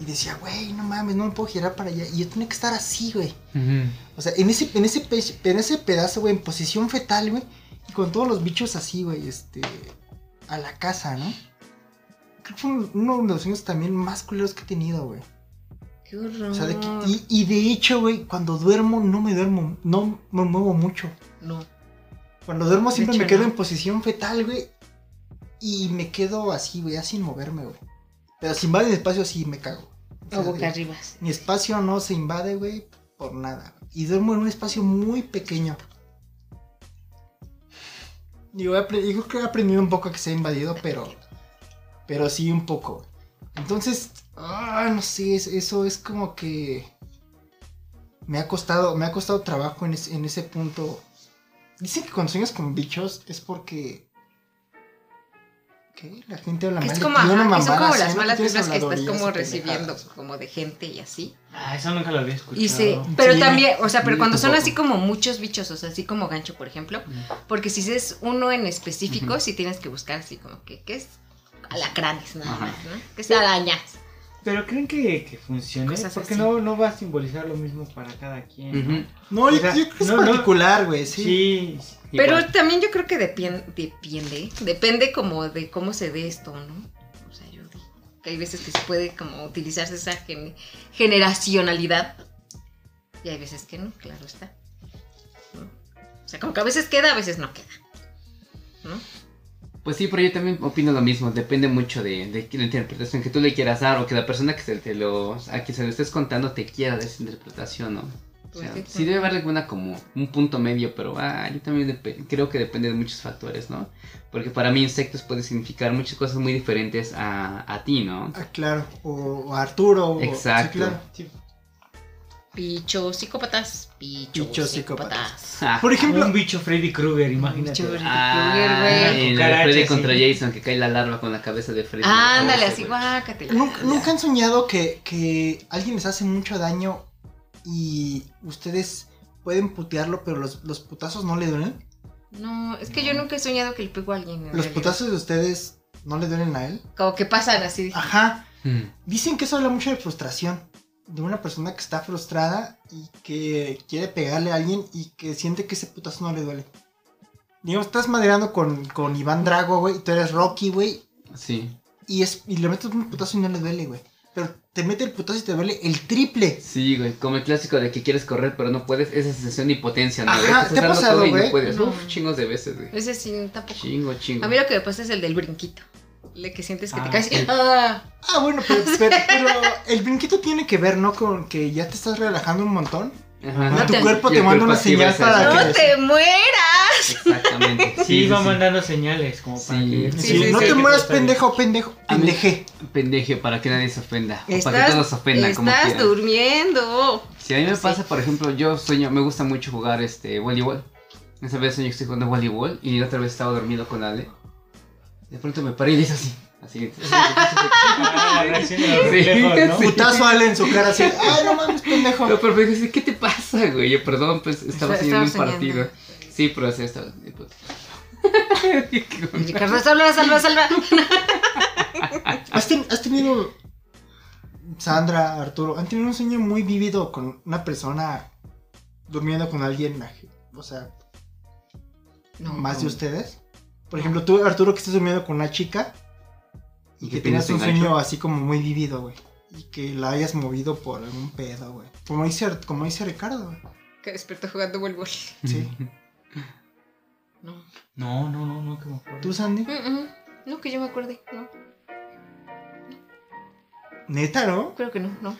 Y decía, güey, no mames, no me puedo girar para allá. Y yo tenía que estar así, güey. O sea, en ese, en ese, pe- en ese pedazo, güey, en posición fetal, güey. Y con todos los bichos así, güey, este. A la casa, ¿no? Creo que fue un- uno de los sueños también más culeros que he tenido, güey. Qué horror. O sea, de que- y, y de hecho, güey, cuando duermo no me duermo, no me muevo mucho. No. Cuando duermo siempre hecho, me quedo no. en posición fetal, güey. Y me quedo así, güey, así sin moverme, güey. Pero si invade mi espacio, sí me cago. O sea, O boca arriba. mi espacio no se invade, güey, por nada. Y duermo en un espacio muy pequeño. Digo, creo que he aprendido un poco a que se ha invadido, pero. Pero sí un poco. Entonces, ah, no sé, es- eso es como que. Me ha costado, me ha costado trabajo en, ese- en ese punto. Dicen que cuando sueñas con bichos es porque. ¿Qué? La gente habla Que mal es como, ajá, que son como las malas vibras que estás como recibiendo como de gente y así. Ah, eso nunca lo había escuchado. Y sí, pero Sí. también, o sea, pero cuando son así como muchos bichos, o sea, así como gancho, por ejemplo, porque si es uno en específico, Ujú. sí tienes que buscar así como que, ¿qué es? Alacranes, nada Ajá. más, ¿no? ¿Qué es arañas? Pero creen que, que funcione. Cosas Porque así. no, no va a simbolizar lo mismo para cada quien. ¿no? Ujú. No, O yo, sea, yo creo que es no, particular, güey, sí. Sí. Pero Igual. también yo creo que depende, depende, depende como de cómo se dé esto, ¿no? O sea, yo digo que hay veces que se puede como utilizarse esa gen- generacionalidad y hay veces que no, claro está. ¿no? O sea, como que a veces queda, a veces no queda. ¿No? Pues sí, pero yo también opino lo mismo. Depende mucho de, de la interpretación que tú le quieras dar o que la persona que se te lo, a quien se lo estés contando te quiera de esa interpretación, ¿no? O sea, Pues sí, sí debe haber alguna como un punto medio, pero ah, yo también creo que depende de muchos factores, ¿no? Porque para mí insectos puede significar muchas cosas muy diferentes a, a ti, ¿no? Ah, claro. O, o Arturo. o- Exacto. sí, claro. Pichos psicópatas, pichos Pichos psicópatas. Ah, Por ejemplo, un bicho Freddy Krueger, imagínate. Bicho- ah, güey. el Cucaracha, Freddy sí. contra Jason que cae la larva con la cabeza de Freddy. Ándale, así, güey. guácatela. ¿nunca, nunca han soñado que, que alguien les hace mucho daño y ustedes pueden putearlo, pero los, los putazos no le duelen? No, es que yo nunca he soñado que le pego a alguien. en ¿Los realidad. putazos de ustedes no le duelen a él? Como que pasan así. Ajá. Mm. Dicen que eso habla mucho de frustración. De una persona que está frustrada y que quiere pegarle a alguien y que siente que ese putazo no le duele. Digamos, estás madreando con, con Iván Drago, güey, y tú eres Rocky, güey, Sí. y, es, y le metes un putazo y no le duele, güey. Pero te mete el putazo y te duele el triple. Sí, güey, como el clásico de que quieres correr pero no puedes, esa sensación de impotencia, ¿no? Ajá, estás ¿te ha pasado, güey? No puedes. No. Uf, chingos de veces, güey. Ese sí, tampoco. Chingo, chingo. A mí lo que me pasa es el del brinquito. Le que sientes que te Ah, caes. sí. Ah, Ah, bueno, pero, pero, pero el brinquito tiene que ver, ¿no? Con que ya te estás relajando un montón. Ajá. No tu te- cuerpo te manda una señal para ¡No que... te mueras! Exactamente. Sí, va sí. mandando señales como para Sí. que... Sí, Sí, sí, no sí. te mueras, pendejo, pendejo. Pendeje. Pendeje, para que nadie se ofenda. o para que Estás, todos se ofendan, como estás quieran. durmiendo. Si a mí me Sí. pasa, por ejemplo, yo sueño, me gusta mucho jugar este voleibol. Esa vez sueño que estoy jugando voleibol y la otra vez estaba dormido con Ale. De pronto me paré y le hice así. Así. Putazo Ale en su cara así. Ay, no mames, pendejo. No, pero me dije, ¿qué te pasa, güey? Yo, perdón, pues estaba Estaba haciendo un soñando. partido. Sí, pero así estaba. y pues- Ricardo, salva, salva, salva. ¿Has, ten- has tenido, Sandra, Arturo, han tenido un sueño muy vívido con una persona durmiendo con alguien, o sea, No, más de no. ustedes? Por ejemplo, tú, Arturo, que estás durmiendo con una chica y que tenías un sueño así como muy vivido, güey. Y que la hayas movido por algún pedo, güey. Como dice, como dice Ricardo, güey. Que despertó jugando voleibol. Sí. No. No, no, no, no, que me acuerdo. ¿Tú, Sandy? Mm, mm. No, que yo me acuerde. No, Neta, ¿no? creo que no, no.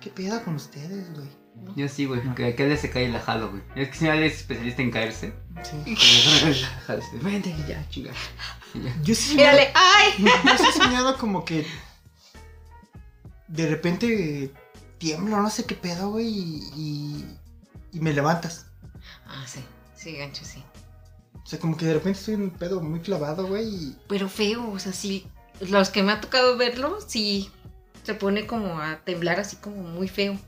¿Qué pedo con ustedes, güey? Yo sí, güey, que día se cae y la jalo, güey. Es que si nadie es especialista en caerse. Sí. Vente, ya, chinga. Yo sí Mírale, ¡ay! Yo sí he soñado como que de repente tiemblo, no sé qué pedo, güey, y, y, y me levantas. Ah, sí, sí, gancho, sí. O sea, como que de repente estoy en un pedo muy clavado, güey, y Pero feo, o sea, sí. Los que me ha tocado verlo, sí. Se pone como a temblar así como muy feo.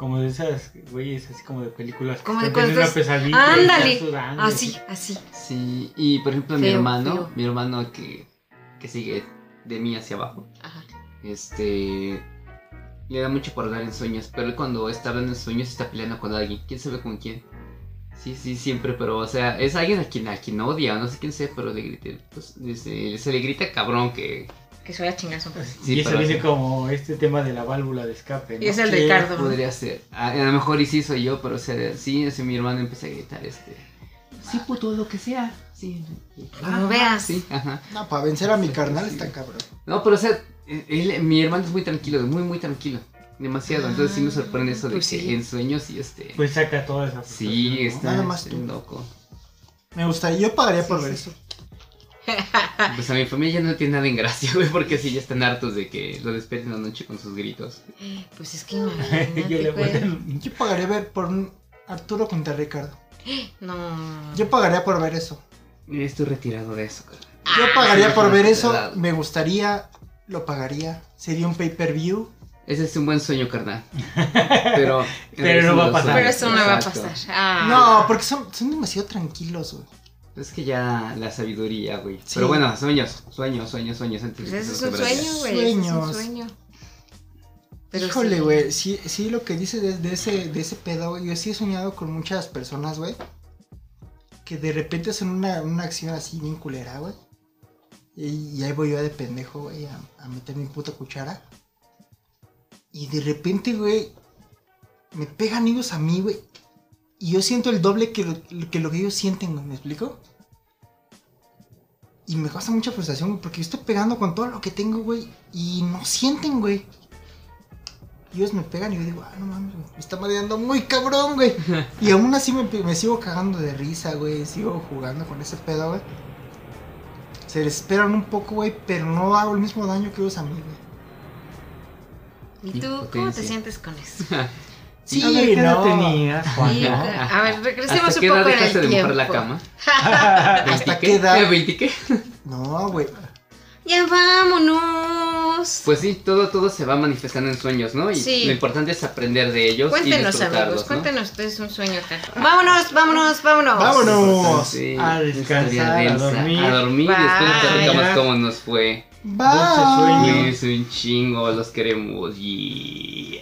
Como de esas, güeyes, así como de películas. que Como de cuando estás- pesadilla Ándale. Así, así. Sí, y por ejemplo, mi hermano, feo. mi hermano que, que sigue de mí hacia abajo, Ajá. este. Le da mucho por hablar en sueños, pero él cuando está hablando en sueños está peleando con alguien. ¿Quién sabe con quién? Sí, sí, siempre, pero, o sea, es alguien a quien, a quien odia, no sé quién sea, pero le grita, pues, se, se le grita cabrón que... Que se vaya chingazo. Sí, y eso viene como este tema de la válvula de escape, ¿no? Y es el Sí, Ricardo. ¿no? Podría ser. A, a lo mejor y sí soy yo, pero o sea, sí, ese mi hermano empieza a gritar, este... Sí, puto, lo que sea. Sí. Como veas. Sí, ajá. no, para vencer a mi Sí, carnal sí. está cabrón. No, pero o sea, él- mi hermano es muy tranquilo, muy, muy tranquilo. Demasiado. Entonces sí me sorprende eso de Pues que sí. en sueños y este... Pues saca toda esa sí, frustración, ¿no? está, Nada más tú. loco. Me gustaría, yo pagaría por Sí, ver sí. eso. Pues a mi familia ya no tiene nada en gracia, güey, porque sí ya están hartos de que lo despierten la noche con sus gritos. Pues es que Yo imagínate, le voy. Yo ver por un Arturo contra Ricardo. No. Yo pagaría por ver eso. Estoy retirado de eso, cara. Yo Ah, pagaría por ver eso. Me gustaría, lo pagaría. Sería un pay-per-view. Ese es un buen sueño, carnal. Pero... Pero no va a pasar. Pero eso no va a pasar. Ah. No, porque son, son demasiado tranquilos, güey. Es que ya la sabiduría, güey. Sí. Pero bueno, sueños, sueños, sueños, sueños. antes Pues eso es un sueño, güey. eso Es un sueño. Pero Híjole, sí. güey, sí, sí lo que dice de, de ese, de ese pedo, güey. Yo sí he soñado con muchas personas, güey. Que de repente hacen una, una acción así bien culera, güey. Y, y ahí voy yo de pendejo, güey, a, a meter mi puta cuchara. Y de repente, güey, me pegan ellos a mí, güey. Y yo siento el doble que lo, que lo que ellos sienten, güey, ¿me explico? Y me causa mucha frustración, güey, porque yo estoy pegando con todo lo que tengo, güey. Y no sienten, güey. Y ellos me pegan y yo digo, ah, no mames, güey, me está mareando muy cabrón, güey. Y aún así me, me sigo cagando de risa, güey. Sigo jugando con ese pedo, güey. Se desesperan un poco, güey, pero no hago el mismo daño que ellos a mí, güey. ¿Y tú cómo te sientes con eso? Sí, A ver, ¿qué edad no. tenías, Juan? Sí, no? A ver, regresemos ¿Hasta un qué edad poco en dejaste el de tiempo. mojar la cama? ¿Hasta qué edad? ¿20 qué? No, güey. Ya vámonos. Pues sí, todo, todo se va manifestando en sueños, ¿no? Y Sí. lo importante es aprender de ellos y Cuéntenos, disfrutarlos, amigos, ¿no? cuéntenos ustedes un sueño acá. Vámonos, vámonos, vámonos. Vámonos. Sí, A descansar, estaría a densa. dormir. A dormir y después Bye. te platicamos cómo nos fue. Bye. sueño. Es un chingo, los queremos. Yeah.